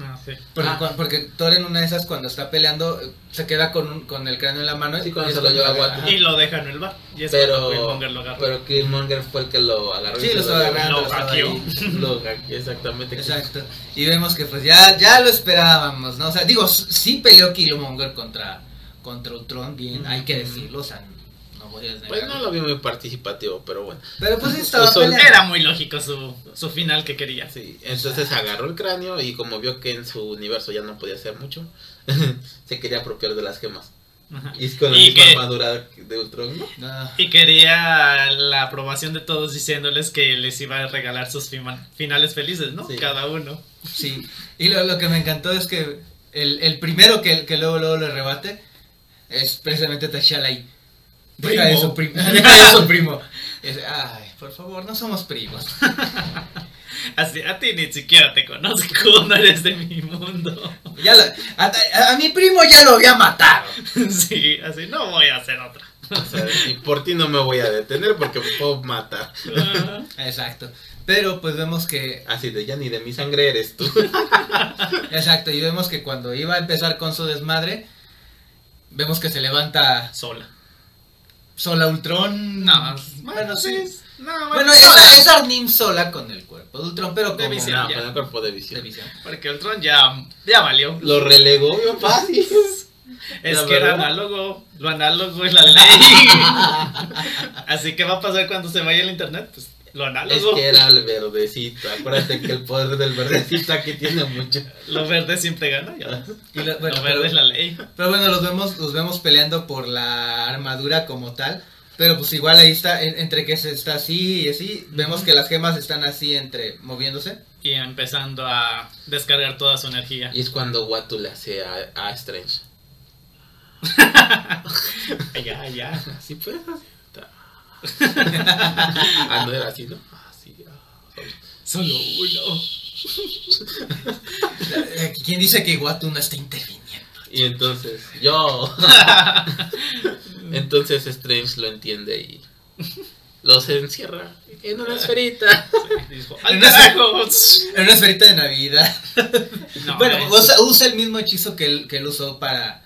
Ah, sí. Porque, Ah. porque Thor en una de esas cuando está peleando se queda con, un- con el cráneo en la mano. Sí, y se lo lleva ajá. Y lo deja en el bar. Y es cuando Killmonger Pero, lo agarra. pero Killmonger fue el que lo agarró. y Sí, lo estaba llevó. agarrando. Lo estaba hackeó. ahí. Lo hackeó, exactamente. Exacto. Y vemos que pues ya, ya lo esperábamos, ¿no? O sea, digo, sí peleó Killmonger contra, contra Ultron, bien, hay que decirlo, o sea, Pues no lo vi muy participativo, pero bueno. Pero pues sí estaba peleando. Era muy lógico su, su final que quería. Sí, entonces agarró el cráneo y como vio que en su universo ya no podía hacer mucho, se quería apropiar de las gemas. Ajá. Y es con la Y misma que- armadura de Ultron, ¿no? Y quería la aprobación de todos diciéndoles que les iba a regalar sus fima- finales felices, ¿no? Sí. Cada uno. sí. Y lo, lo que me encantó es que el, el primero que, que luego, luego le rebate es precisamente T'Challa Deja Primo. su primo. Deja de su primo. Es, ay, por favor, no somos primos. Así, a ti ni siquiera te conozco, no eres de mi mundo. Ya lo- a, a- a mi primo ya lo había matado. Sí, así, no voy a hacer otra. O sea, y por ti no me voy a detener porque me puedo matar. Exacto. Pero pues vemos que Así de ya ni de mi sangre eres tú. Exacto, y vemos que cuando iba a empezar con su desmadre, vemos que se levanta Sola. Sola Ultron. No, bueno, sí. No, Bueno, sola. es, es Arnim sola con el cuerpo de Ultron, pero De como visión. No, con el cuerpo de de visión. Porque el tron ya, ya valió. Lo relegó bien fácil. Es La que era verdad. análogo. Lo análogo es la ley. Así que va a pasar cuando se vaya el internet. Pues lo Es análogo. que era el verdecito. Acuérdate que el poder del verdecito aquí tiene mucho. Lo verde siempre gana. ya. Y lo, bueno, lo pero, verde es la ley. pero bueno, los vemos, los vemos peleando por la armadura como tal. Pero pues igual ahí está, en- entre que se está así y así, vemos que las gemas están así entre moviéndose. Y empezando a descargar toda su energía. Y es cuando Watu le hace a, a Strange. Ya, ya. Así pues. así. ah, no era así, ¿no? Así. ah. Solo uno. ¿Quién dice que Watu no está interviniendo? Y entonces, yo. entonces Strange lo entiende y los encierra en una esferita. Dijo, En ¡Al una carajo! En una esferita de Navidad. No, bueno, es- usa, usa el mismo hechizo que él, que él usó para.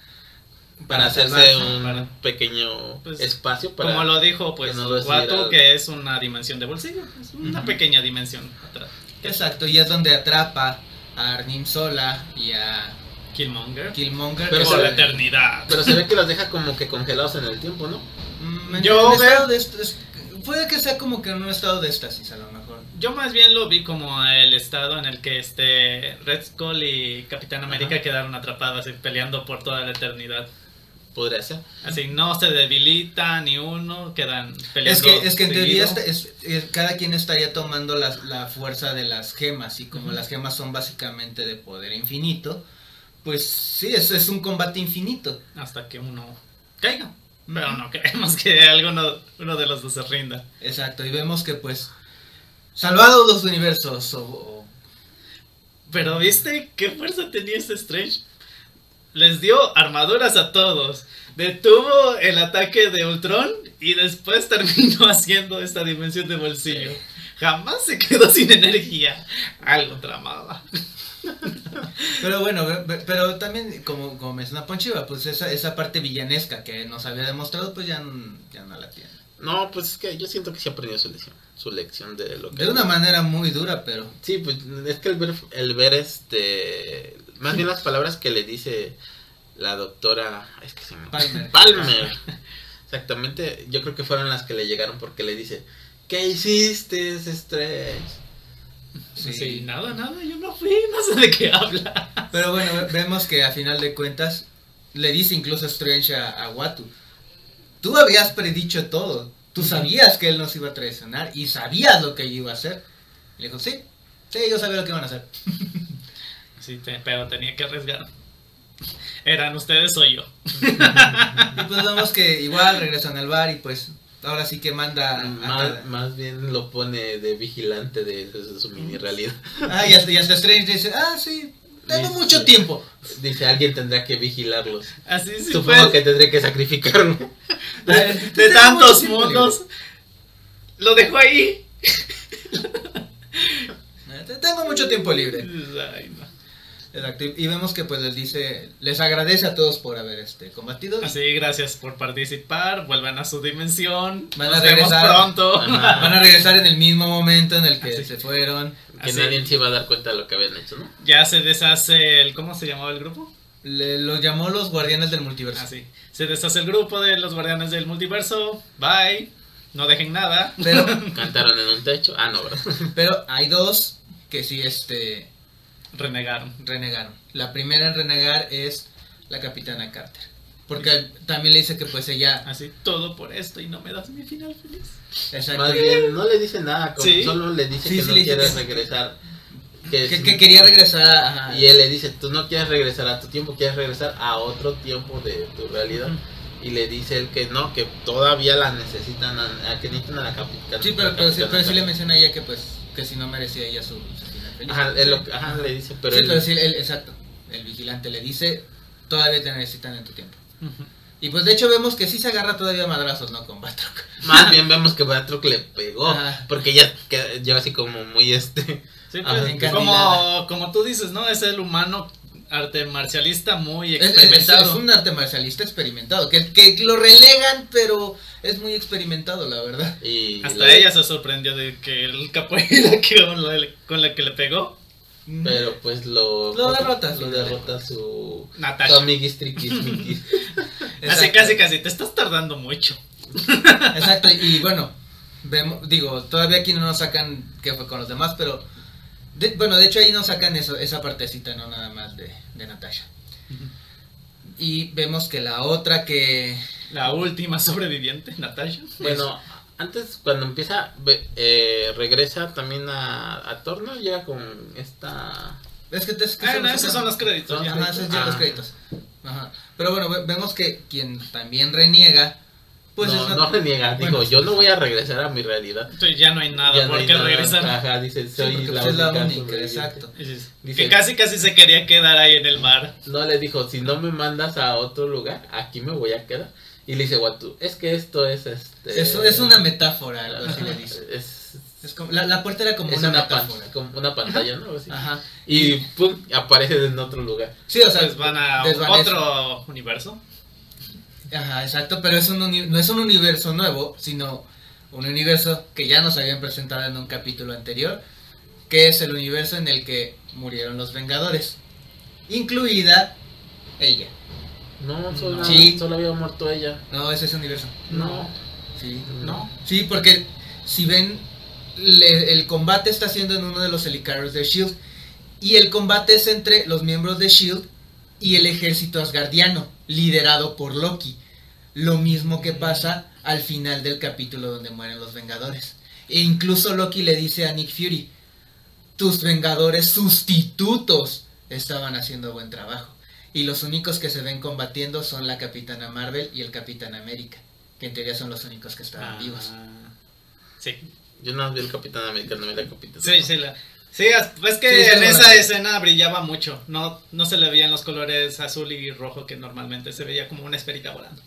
Para hacerse un Para- pequeño Pues, espacio para... Como lo dijo, pues, que decidiera- que es una dimensión de bolsillo. Es una Ujú. pequeña dimensión atrás. Exacto, y es donde atrapa a Arnim Sola y a Killmonger. Killmonger. Pero por la ve- eternidad. Pero se ve que los deja como que congelados en el tiempo, ¿no? Mm, Yo veo- de Puede que sea como que en un estado de éxtasis, a lo mejor. Yo más bien lo vi como el estado en el que este Red Skull y Capitán América Ajá. quedaron atrapados y peleando por toda la eternidad. Podría ser. Así no se debilita ni uno, quedan peleando. Es que, es que en teoría este- es- es- cada quien estaría tomando la, la fuerza de las gemas y como las gemas son básicamente de poder infinito, pues sí, es, es un combate infinito. Hasta que uno caiga. Pero no queremos que alguno uno de los dos se rinda. Exacto, y vemos que pues salvados los universos o, o- Pero viste qué fuerza tenía este Strange. Les dio armaduras a todos. Detuvo el ataque de Ultron y después terminó haciendo esta dimensión de bolsillo. Jamás se quedó sin energía. Algo tramaba. Pero bueno, pero también como, como menciona Ponchiva, pues esa, esa parte villanesca que nos había demostrado, pues ya, ya no la tiene. No, pues es que yo siento que sí aprendió su lección. Su lección de lo que... De una manera muy dura, pero... Sí, pues es que el ver, el ver este... Más bien las palabras que le dice la doctora... Es que se me... Palmer. Palmer. Exactamente, yo creo que fueron las que le llegaron porque le dice... ¿Qué hiciste, Strange? Sí. Sí, nada, nada, yo no fui, no sé de qué habla. Pero bueno, ve- vemos que a final de cuentas le dice incluso Strange a, a Watu, tú habías predicho todo, tú sabías que él nos iba a traicionar y sabías lo que yo iba a hacer. Y le dijo, sí, sí, yo sabía lo que iban a hacer. Sí, te- pero tenía que arriesgar. Eran ustedes o yo. Y pues vemos que igual regresan al bar y pues ahora sí que manda... a Más, bien lo pone de vigilante de, de su mini realidad. Ah, y hasta, y hasta Strange dice, ah, sí, tengo Dice- mucho tiempo. Dice, alguien tendrá que vigilarlos. Así sí Supongo que tendré que sacrificarme. De, tantos mundos. Lo dejó ahí. Eh, Tengo mucho tiempo libre. Ay, no. Exacto, y vemos que pues les dice, les agradece a todos por haber este combatido. Así, gracias por participar. Vuelvan a su dimensión. Van a vemos regresar. pronto. Ajá. Van a regresar en el mismo momento en el que Así. se fueron. Que Así. nadie se iba a dar cuenta de lo que habían hecho, ¿no? Ya se deshace el. ¿Cómo se llamaba el grupo? Le, los llamó los guardianes del multiverso. Así. Se deshace el grupo de los guardianes del multiverso. Bye. No dejen nada. Pero, Cantaron en un techo. Ah, no, ¿verdad? pero hay dos que sí este Renegaron. renegaron. La primera en renegar es la capitana Carter. Porque también le dice que pues ella... Así, todo por esto y no me das mi final feliz. exacto, Más bien, no le dice nada, como Sí. solo le dice Sí, que sí no dice quiere regresar. Que, que, es- que quería regresar a... ajá. Y él le dice, tú no quieres regresar a tu tiempo, quieres regresar a otro tiempo de tu realidad. Y le dice él que no, que todavía la necesitan, a, a que necesitan a la capitana. Sí, pero, pero, sí, pero sí le menciona a ella que pues que si no merecía ella su, feliz. Ajá, él lo- ajá, le dice, pero sí, él- pero sí, él- exacto. El vigilante le dice, todavía te necesitan en tu tiempo. Y pues de hecho vemos que sí se agarra todavía a madrazos, ¿no? Con Batroc. más bien vemos que Batroc le pegó, Ajá. porque ya queda- lleva así como muy este... Sí, pues, como, como tú dices, ¿no? Es el humano arte marcialista muy Es, es- experimentado. es un arte marcialista experimentado, que, que lo relegan, pero es muy experimentado, la verdad. Y Hasta ella se sorprendió de que el capoeira que con la, con la que le pegó, Pero pues lo... Lo derrota, Lo derrota su... Natasha. Su amiguis triquis. Así casi casi, te estás tardando mucho. Exacto, y bueno, vemos, digo, todavía aquí no nos sacan qué fue con los demás, pero de- bueno, de hecho ahí nos sacan eso, esa partecita, no nada más de, de Natasha. Y vemos que la otra que... La última sobreviviente, Natasha. Bueno, antes cuando empieza, eh, regresa también a, a Thor, ¿no? Llega con esta... Es que, es que Ah, no, esos son los créditos. ya. Ajá, esos ya Ah. los créditos. Ajá. Pero bueno, ve- vemos que quien también reniega Pues no, no reniega, dijo, bueno. yo no voy a regresar a mi realidad. Entonces ya no hay nada Ya no por hay qué nada. regresar. Ajá, dice, soy porque la, la única sobreviviente. exacto. Dice- que casi casi se quería quedar ahí en el mar. No le dijo, si no me mandas a otro lugar, aquí me voy a quedar. Y le dice Watu, es que esto es este. Eso es una metáfora, algo así le dice. Es, Es como, la, la puerta era como es una, una, pan- como una pantalla, ¿no? Así. Ajá. Y pum, aparece en otro lugar. Sí, o sea, Pues van a otro universo. Ajá, exacto, pero es un uni- no es un universo nuevo, sino un universo que ya nos habían presentado en un capítulo anterior, que es el universo en el que murieron los Vengadores, incluida ella. No, solo, Sí. solo había muerto ella. No, es ese universo. No. Sí. No. Sí, porque si ven, le- el combate está siendo en uno de los helicarriers de Shield. Y el combate es entre los miembros de Shield y el ejército asgardiano, liderado por Loki. Lo mismo que pasa al final del capítulo donde mueren los Vengadores. E incluso Loki le dice a Nick Fury, tus Vengadores sustitutos estaban haciendo buen trabajo. Y los únicos que se ven combatiendo son la Capitana Marvel y el Capitán América, que en teoría son los únicos que estaban Ah, vivos. Sí, Yo no vi el Capitán América, no vi el Capitán sí, sí. la- Sí, es que Sí, en esa escena brillaba mucho. No, no se le veían los colores azul y rojo que normalmente se veía como una esferita volando.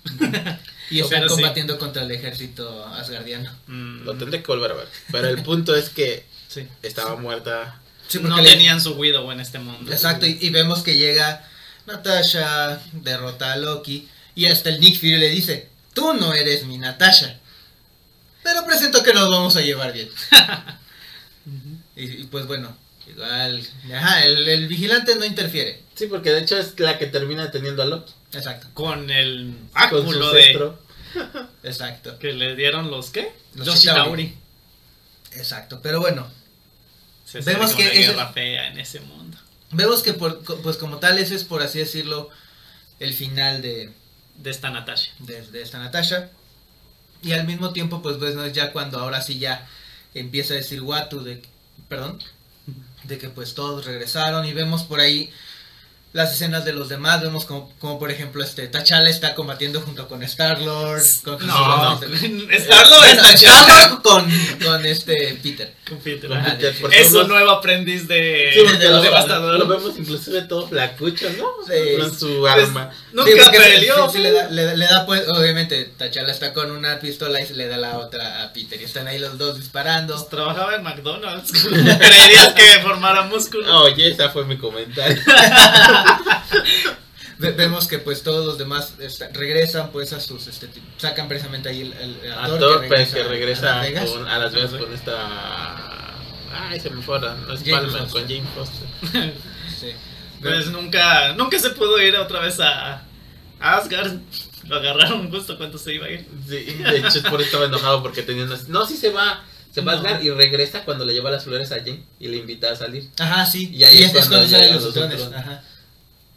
Y están Pero sí. combatiendo contra el ejército asgardiano. Mm, Lo tendré que volver a ver. Pero el punto es que sí. estaba muerta. Sí, No le- tenían su Widow en este mundo. Exacto, y, y vemos que llega Natasha, derrota a Loki, y hasta el Nick Fury le dice, tú no eres mi Natasha. Pero presento que nos vamos a llevar bien. y, y pues bueno, igual, ajá, el, el vigilante no interfiere. Sí, porque de hecho es la que termina teniendo a Loki. Exacto, Con el Con su báculo de exacto, que le dieron los qué? Los Yoshitauri. Chitauri. exacto. Pero bueno, Se Vemos que que ese- guerra fea en ese mundo. vemos que por, pues como tal ese es por así decirlo el final de, De esta Natasha. de, de esta Natasha. Y al mismo tiempo, pues bueno, es ya cuando ahora sí ya empieza a decir Watu de perdón, de que pues todos regresaron y vemos por ahí las escenas de los demás, vemos como, como por ejemplo este T'Challa está combatiendo junto con Star Lord, con, No, con- Star-Lord Bueno, está Star-Lord con, con este Peter. Con Peter, Con. Peter, Es vemos- nuevo aprendiz de, Sí, porque de lo, Devastador. lo vemos inclusive todo flacucho, ¿no? Sí. Con su Pues, arma. Nunca Sí, peleó. sí, sí, le, da, le, da- le da, pues, obviamente, T'Challa está con una pistola y se le da la otra a Peter. Y están ahí los dos disparando. Pues, trabajaba en McDonald's. Creerías que formara músculo. Oye, ese fue mi comentario. Ve- vemos que pues todos los demás esta- regresan pues a sus este sacan precisamente ahí el, el- A Thor, pues, que a regresa Las Vegas. con- a Las Vegas con esta. Ay, se me fuera. No es Palmer, Foster. con Jane Foster. Sí. Pues nunca, nunca se pudo ir otra vez a, a Asgard. Lo agarraron justo cuando se iba a ir. Sí, de hecho, por eso estaba enojado porque tenía una. No, sí se va. Se va a No. Asgard y regresa cuando le lleva las flores a Jane y le invita a salir. Ajá, sí. Y ahí es es cuando cuando salen los los. Ajá.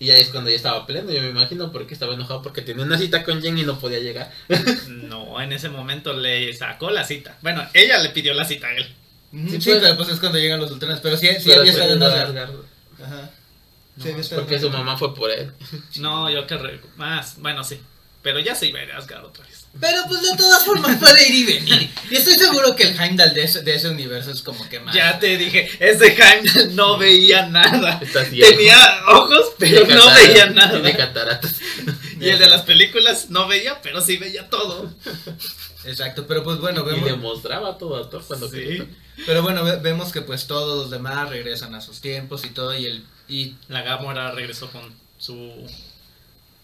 Y ahí es cuando ya estaba peleando, yo me imagino, porque estaba enojado porque tenía una cita con Jane y no podía llegar. No, en ese momento le sacó la cita. Bueno, ella le pidió la cita a él. Sí, Sí, pues. pues es cuando llegan los Ultrones. Pero sí, sí Pero había se estado en Asgard. Asgard, Ajá. No, Sí, Porque su mamá fue por él. No, yo que re- más, bueno sí. Pero ya se iba a ir a Asgard otra vez. Pero pues de todas formas puede ir y venir. Y estoy seguro que el Heimdall de ese, de ese universo es como que más. Ya te dije, ese Heimdall no veía nada. Tenía ojos, pero no cataratas, veía nada. Tiene cataratas. Y el de las películas no veía, pero sí veía todo. Exacto, pero pues bueno, Y vemos. le mostraba todo a Thor cuando Sí. quería. Pero bueno, ve- vemos que pues todos los demás regresan a sus tiempos y todo y el y La Gamora regresó con su.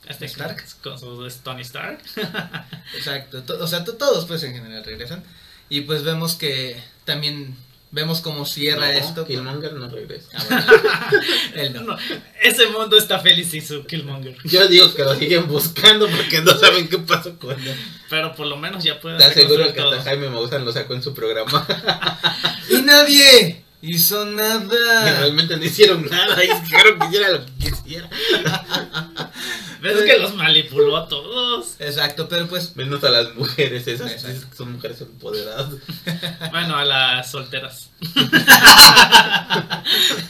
Este, Stark. Con su Tony Stark. exacto, to- o sea, to- todos pues en general regresan y pues vemos que también vemos cómo cierra No, esto. Killmonger no regresa. Ah, bueno, él no. No, ese mundo está feliz sin su Killmonger. Yo digo que lo siguen buscando porque no saben qué pasó con él. Pero por lo menos ya pueden. Te aseguro que hasta Jaime Maussan lo sacó en su programa. Y nadie hizo Y nada. realmente no hicieron nada. Y dijeron que hiciera lo que quisiera. ¿Ves que los manipuló a todos? Exacto, pero pues Menos a las mujeres esas. Exacto. son mujeres empoderadas. Bueno, a las solteras.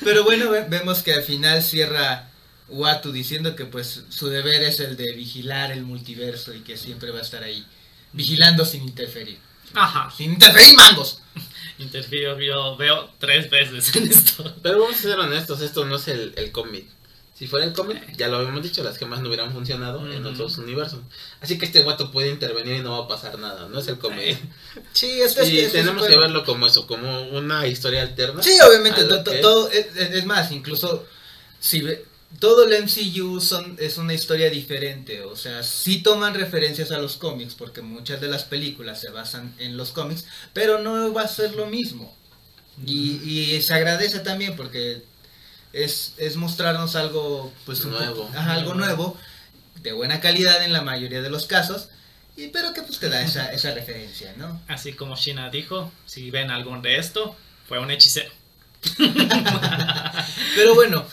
pero bueno, ve- vemos que al final cierra Watu diciendo que pues su deber es el de vigilar el multiverso y que siempre va a estar ahí vigilando sin interferir. Ajá. Sin interferir mangos. Interfiero, yo veo tres veces en esto. Pero vamos a ser honestos, esto no es el, el cómic. Si fuera el cómic, ya lo habíamos dicho, las gemas no hubieran funcionado en otros universos. Así que este guato puede intervenir y no va a pasar nada, no es el cómic. Sí, es Y este tenemos que verlo como eso, como una historia alterna. Sí, obviamente, a lo to- to- que- todo, es, es- es más, incluso si ve- todo el MCU son, es una historia diferente, o sea, sí toman referencias a los cómics, porque muchas de las películas se basan en los cómics, pero no va a ser lo mismo. Y, y se agradece también porque es, es mostrarnos algo, pues, un Nuevo. poco- ajá, algo nuevo, de buena calidad en la mayoría de los casos, y pero que pues te da esa, esa referencia, ¿no? Así como Shina dijo, si ven algún de esto, fue un hechicero. Pero bueno,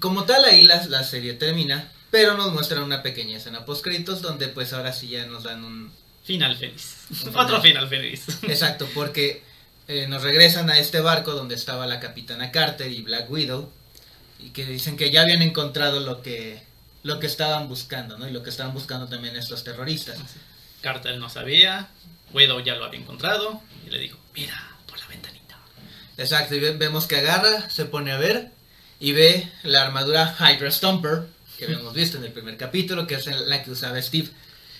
como tal ahí la, la serie termina, pero nos muestran una pequeña escena post créditos donde pues ahora sí ya nos dan un... Final feliz. Un Otro final feliz. Exacto, porque eh, nos regresan a este barco donde estaba la capitana Carter y Black Widow y que dicen que ya habían encontrado lo que lo que estaban buscando, ¿no? Y lo que estaban buscando también estos terroristas. Carter no sabía, Widow ya lo había encontrado y le dijo, mira por la ventanita. Exacto, y ve- vemos que agarra, se pone a ver y ve la armadura Hydra Stomper que habíamos visto en el primer capítulo, que es la que usaba Steve.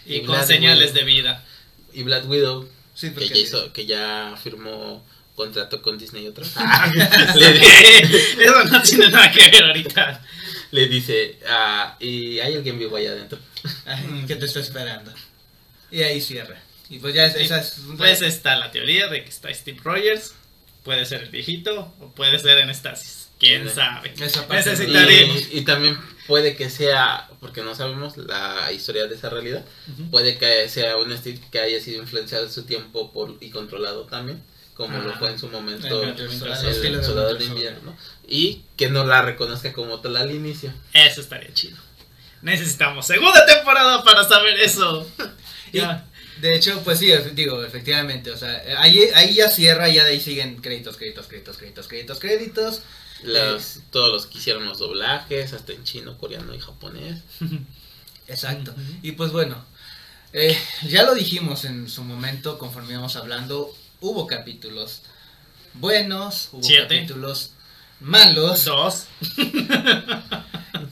Y, Y con Black señales Widow. de vida. Y Black Widow, Sí, que ya, hizo, que ya firmó contrato con Disney otra le Eso no tiene nada que ver ahorita. le dice, ah, y hay alguien vivo allá adentro. Que te está esperando. Y ahí cierra. Y pues ya es, esa es Pues está la teoría de que está Steve Rogers. Puede ser el viejito o puede ser en Estasis. ¿Quién Sí. sabe? Esa parte Y, Necesitaremos. y también puede que sea, porque no sabemos la historia de esa realidad, puede que sea un Steve que haya sido influenciado en su tiempo por, y controlado también, como Ah. lo fue en su momento El. Soldado de Invierno, y que no la reconozca como tal al inicio. Eso estaría chido. Necesitamos segunda temporada para saber eso. Ya. de hecho, pues sí, digo, efectivamente, o sea, ahí, ahí ya cierra, ya de ahí siguen créditos, créditos, créditos, créditos, créditos, créditos. Los, todos los que hicieron los doblajes, hasta en chino, coreano y japonés. Exacto. Y pues bueno, eh, ya lo dijimos en su momento, conforme íbamos hablando, hubo capítulos buenos, hubo Siete. capítulos malos, Dos.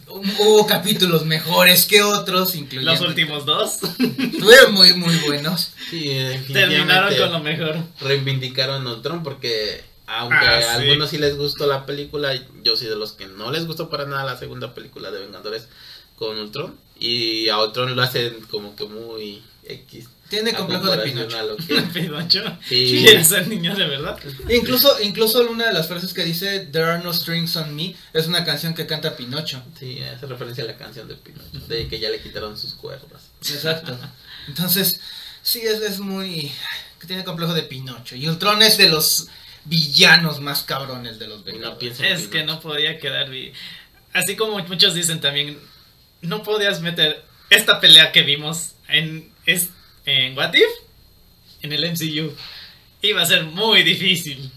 hubo capítulos mejores que otros, incluyendo... Los últimos dos. Estuvieron muy, muy buenos. Sí, Terminaron con lo mejor. reivindicaron a Ultron porque aunque Ah, a sí. algunos sí les gustó la película, yo soy de los que no les gustó para nada la segunda película de Vengadores con Ultron y a Ultron lo hacen como que muy X. Tiene complejo de Pinocho. que- Pinocho. Sí. ¿Quieres ser niño de verdad? Incluso, incluso una de las frases que dice There are no strings on me es una canción que canta Pinocho. Sí, hace referencia a la canción de Pinocho, de que ya le quitaron sus cuerdas. Exacto. Entonces, sí, es, es muy... que tiene complejo de Pinocho. Y Ultron es de los villanos más cabrones de los Vengadores. Es que no podía quedar vi- Así como muchos dicen también, no podías meter esta pelea que vimos en, es, en What If en el MCU. Iba a ser muy difícil.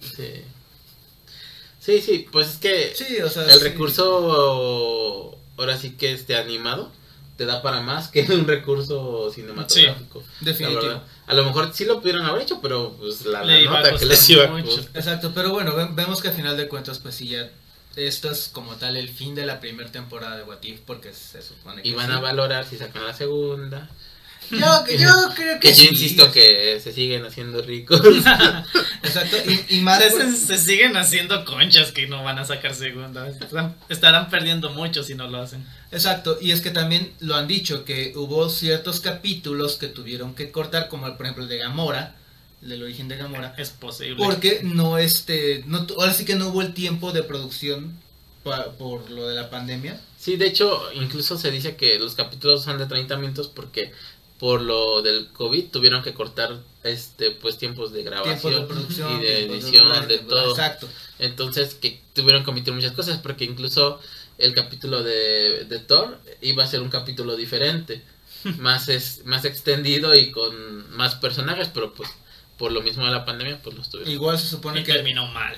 Sí. sí, sí, pues es que Sí, o sea... el sí. recurso ahora sí que este animado te da para más que un recurso cinematográfico. Definitivo. A lo mejor sí lo pudieron haber hecho, pero pues la, la nota que les iba a mucho. costar. Exacto, pero bueno, ve- vemos que al final de cuentas, pues sí, ya esto es como tal el fin de la primera temporada de What If, porque se supone que Y van sí. a valorar si sacan la segunda. Yo, yo creo que Que yo insisto que se siguen haciendo ricos. Exacto, y, y más... Se, por- se- se siguen haciendo conchas que no van a sacar segunda. Estarán perdiendo mucho si no lo hacen. Exacto, y es que también lo han dicho, que hubo ciertos capítulos que tuvieron que cortar, como por ejemplo el de Gamora, el del origen de Gamora, Es posible. porque no este, no, ahora sí que no hubo el tiempo de producción pa- por lo de la pandemia. Sí, de hecho, incluso se dice que los capítulos son de 30 minutos porque por lo del COVID tuvieron que cortar este pues tiempos de grabación Tiempos de producción, y de edición, de todo. Exacto. Entonces, que tuvieron que omitir muchas cosas, porque incluso el capítulo de, de Thor iba a ser un capítulo diferente, más, es, más extendido y con más personajes, pero pues por lo mismo de la pandemia, pues los tuvieron. Igual se supone Y que terminó mal.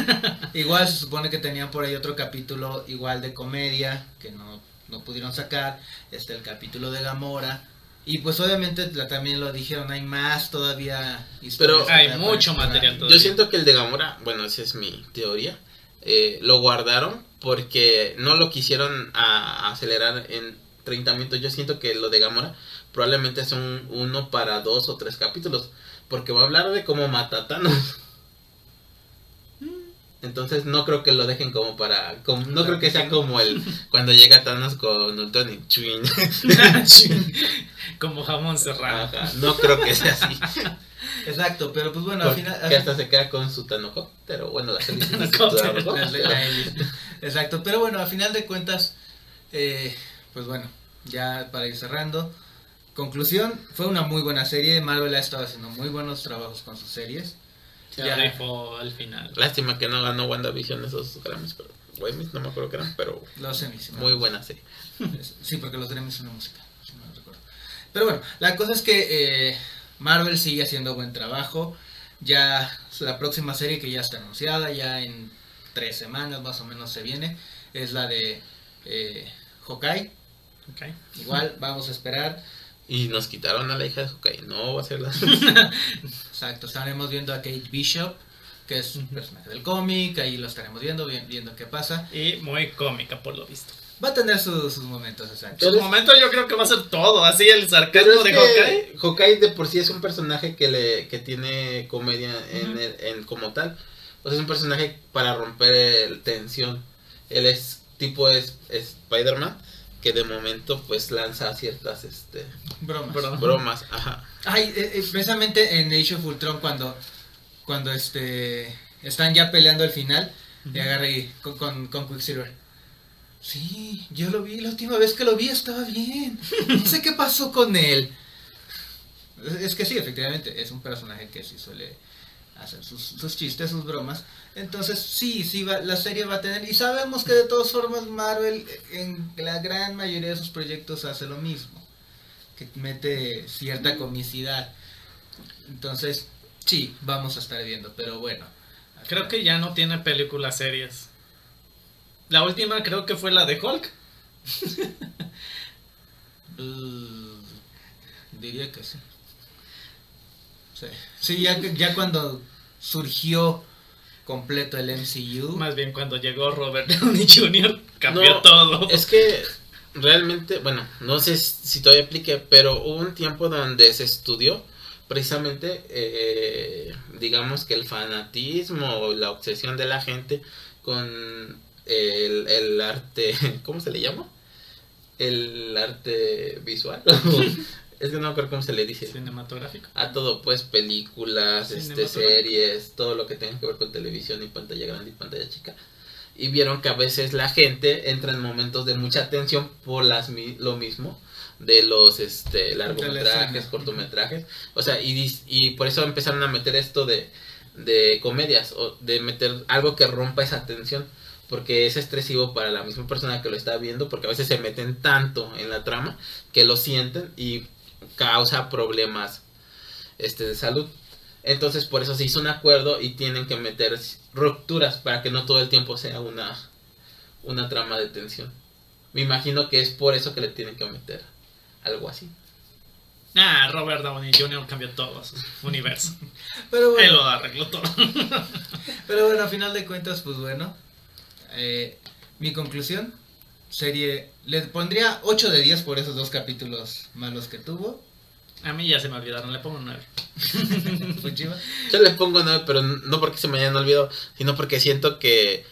igual se supone que tenían por ahí otro capítulo igual de comedia que no, no pudieron sacar, este el capítulo de Gamora Y pues obviamente la, también lo dijeron, hay más todavía. Pero hay mucho material todavía. Yo siento que el de Gamora, bueno, esa es mi teoría, eh, lo guardaron porque no lo quisieron a- acelerar en 30 minutos. Yo siento que lo de Gamora probablemente es un uno para dos o tres capítulos, porque va a hablar de cómo mata a Thanos. Entonces no creo que lo dejen como para... como- no creo que sea como el cuando llega Thanos con Ultron y chuin. Como jamón serrano. Ajá, no creo que sea así. Exacto, pero pues bueno, al final. hasta se queda con su pero bueno, la hélice. Exacto, pero bueno, a final de cuentas, eh, pues bueno, ya para ir cerrando. Conclusión, fue una muy buena serie. Marvel ha estado haciendo muy buenos trabajos con sus series. Se Ya. rifó al final. Lástima que no ganó WandaVision esos Grammys, pero Grammys no me acuerdo que eran, pero Los muy buena serie. Sí, porque los Grammys son una música. si no recuerdo. Pero bueno, la cosa es que eh, Marvel sigue haciendo buen trabajo. Ya la próxima serie que ya está anunciada, ya en tres semanas más o menos se viene, es la de eh, Hawkeye. Ok. Igual vamos a esperar. Y nos quitaron a la hija de Hawkeye, no va a ser la... Exacto, estaremos viendo a Kate Bishop, que es un personaje del cómic, ahí lo estaremos viendo, vi- viendo qué pasa. Y muy cómica por lo visto. Va a tener su- sus momentos, exacto. En su momento yo creo que va a ser todo. Así el sarcasmo de Hawkeye. Hawkeye de por sí es un personaje que le que tiene comedia en, el- en como tal. O sea, es un personaje para romper el tensión. Él es tipo es, es Spider-Man que de momento pues lanza ciertas este Bromas. Bromas. bromas, ajá. Ay, eh, eh, precisamente en Age of Ultron cuando, cuando este están ya peleando al final, y agarra y con, con, con Quicksilver. Sí, yo lo vi, la última vez que lo vi estaba bien. No sé qué pasó con él. Es- Es que sí, efectivamente, es un personaje que sí suele hacer sus, sus chistes, sus bromas. Entonces, sí, sí, va, la serie va a tener. Y sabemos que de todas formas Marvel en la gran mayoría de sus proyectos hace lo mismo. Que mete cierta comicidad. Entonces, sí, vamos a estar viendo. Pero bueno. Creo que ya no tiene películas serias. La última creo que fue la de Hulk. Uh, diría que sí. Sí, sí ya, ya cuando surgió completo el MCU. Más bien cuando llegó Robert Downey Jr. cambió No, todo. Es que realmente, bueno, no sé si todavía aplique, pero hubo un tiempo donde se estudió precisamente, eh, digamos que el fanatismo o la obsesión de la gente con el, el arte, ¿cómo se le llama? El arte visual. es que no me acuerdo cómo se le dice. Cinematográfico. A todo, pues, películas, este, series, todo lo que tenga que ver con televisión y pantalla grande y pantalla chica. Y vieron que a veces la gente entra en momentos de mucha tensión por las lo mismo de los este largometrajes, cortometrajes. O sea, y por eso empezaron a meter esto de, de comedias, o de meter algo que rompa esa tensión. Porque es estresivo para la misma persona que lo está viendo, porque a veces se meten tanto en la trama que lo sienten y causa problemas este de salud. Entonces por eso se hizo un acuerdo y tienen que meter rupturas para que no todo el tiempo sea una una trama de tensión. Me imagino que es por eso que le tienen que meter algo así. Ah, Robert Downey Jr. cambió todo su universo. Pero Él bueno, lo arregló todo. pero bueno, a final de cuentas, pues bueno. eh, mi conclusión, serie, le pondría 8 de 10 por esos dos capítulos malos que tuvo. A mí ya se me olvidaron, le pongo 9. Fujiwa. Yo le pongo 9, pero no porque se me hayan olvidado, sino porque siento que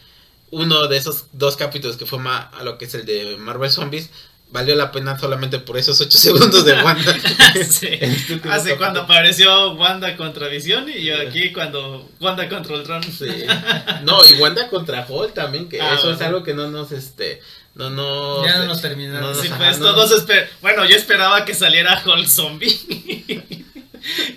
uno de esos dos capítulos que fue ma- a lo que es el de Marvel Zombies valió la pena solamente por esos 8 segundos de Wanda. sí. Este Hace capítulo. cuando apareció Wanda contra Visión y yo aquí cuando Wanda contra Ultron. Sí. No, y Wanda contra Hulk también, que Ah, eso es algo que no nos, este, no nos... Ya no nos terminaron. no Sí, pues no todos esper- Bueno, yo esperaba que saliera Hulk Zombie.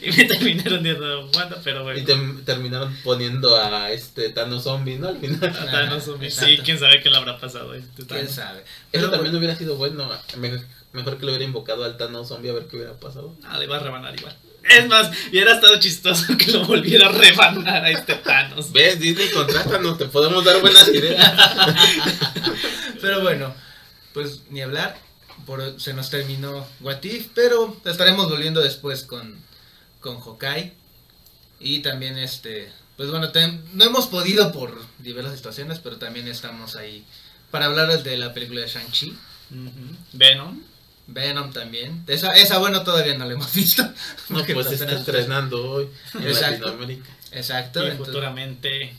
y me terminaron diciendo Wanda, pero Y bueno. te- terminaron poniendo a este Thanos Zombie, ¿no? Al final. a Thanos Zombie. Sí, Exacto. quién sabe qué le habrá pasado este ¿Quién sabe? Eso Pero también hubiera sido bueno. me- mejor que le hubiera invocado al Thanos Zombie a ver qué hubiera pasado. Ah, le iba a rebanar igual. Es más, hubiera estado chistoso que lo volviera a rebanar a este Thanos. ¿Ves? Disney, contrátanos, te podemos dar buenas ideas. Pero bueno, pues ni hablar. por, se nos terminó What If, pero estaremos volviendo después con, con Hawkeye. Y también este, pues bueno, no hemos podido por diversas situaciones, pero también estamos ahí para hablarles de la película de Shang-Chi. Venom. Venom también. Esa, esa bueno, todavía no la hemos visto. No, pues está apenas- estrenando hoy en Exacto. Latinoamérica. Exacto. y entonces- futuramente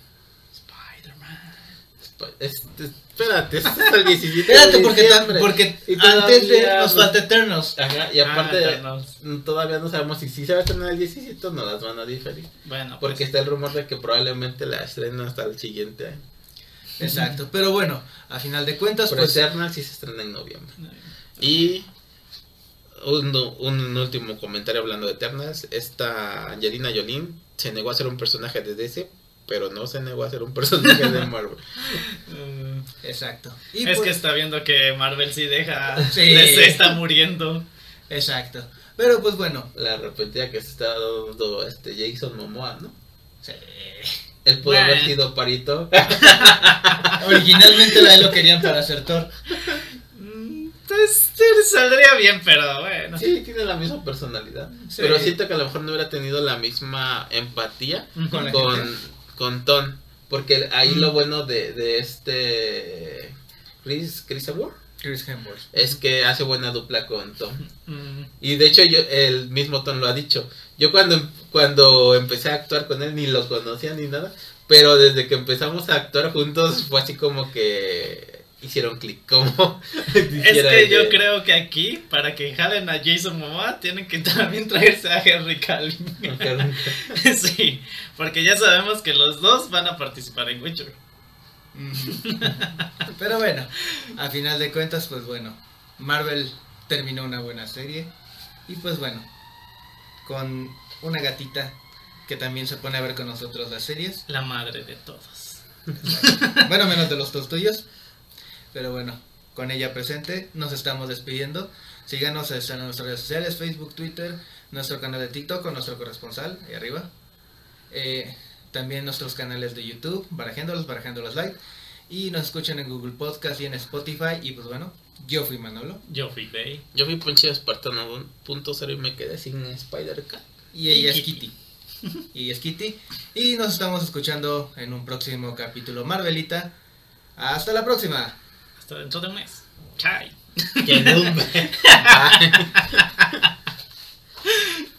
Spider-Man. Esp- Este, espérate, es el 17 de Espérate, porque, diciembre. porque Y antes de todavía nos falta Eternals. Ajá, y Ah, aparte, mm, todavía no sabemos si sí se va a estrenar el 17 o no las van a diferir. Bueno, Porque pues, está el rumor de que probablemente la estrenen hasta el siguiente año. Exacto. Pero bueno, a final de cuentas, Pero pues. Eternal sí se estrena en noviembre. Y un, un último comentario hablando de Eternals. Esta Angelina Jolie se negó a ser un personaje de DC, pero no se negó a ser un personaje de Marvel. mm, Exacto. Y es pues- que está viendo que Marvel sí deja. Sí. DC está muriendo. Exacto. Pero pues bueno. La arrepentida que se está dando este Jason Momoa, ¿no? sí. Él pudo haber sido Parito. Originalmente la lo querían para hacer Thor. Mm, Pues sí, saldría bien, pero bueno. Sí, tiene la misma personalidad. Sí. Pero siento que a lo mejor no hubiera tenido la misma empatía. Con la con. Con Ton. Porque ahí Mm. lo bueno de, de este Chris, Chris Hemsworth Chris Hemsworth. es que hace buena dupla con Tom. Mm, Y de hecho yo el mismo Tom lo ha dicho. Yo cuando, cuando empecé a actuar con él ni lo conocía ni nada. Pero desde que empezamos a actuar juntos fue así como que hicieron clic. Como Es que yo creo que aquí, para que jalen a Jason Momoa, tienen que también traerse a Henry Cavill. sí, porque ya sabemos que los dos van a participar en Witcher. Ujú. Pero bueno, a final de cuentas, pues bueno, Marvel terminó una buena serie. Y pues bueno, con una gatita que también se pone a ver con nosotros las series. La madre de todos. Bueno, menos de los dos tuyos. Pero bueno, con ella presente, nos estamos despidiendo. Síganos en nuestras redes sociales, Facebook, Twitter, nuestro canal de TikTok con nuestro corresponsal, ahí arriba. Eh, también nuestros canales de YouTube, Barajándolos, Barajándolos Live. Y nos escuchan en Google Podcast y en Spotify. Y pues bueno, yo fui Manolo. Yo fui Bay. Yo vi Ponche Espartano punto cero y me quedé sin Spider-Cat. Y ella Y es Kitty. Y ella es Kitty. Y nos estamos escuchando en un próximo capítulo Marvelita. Hasta la próxima esto dentro de un mes. Chai. Que en.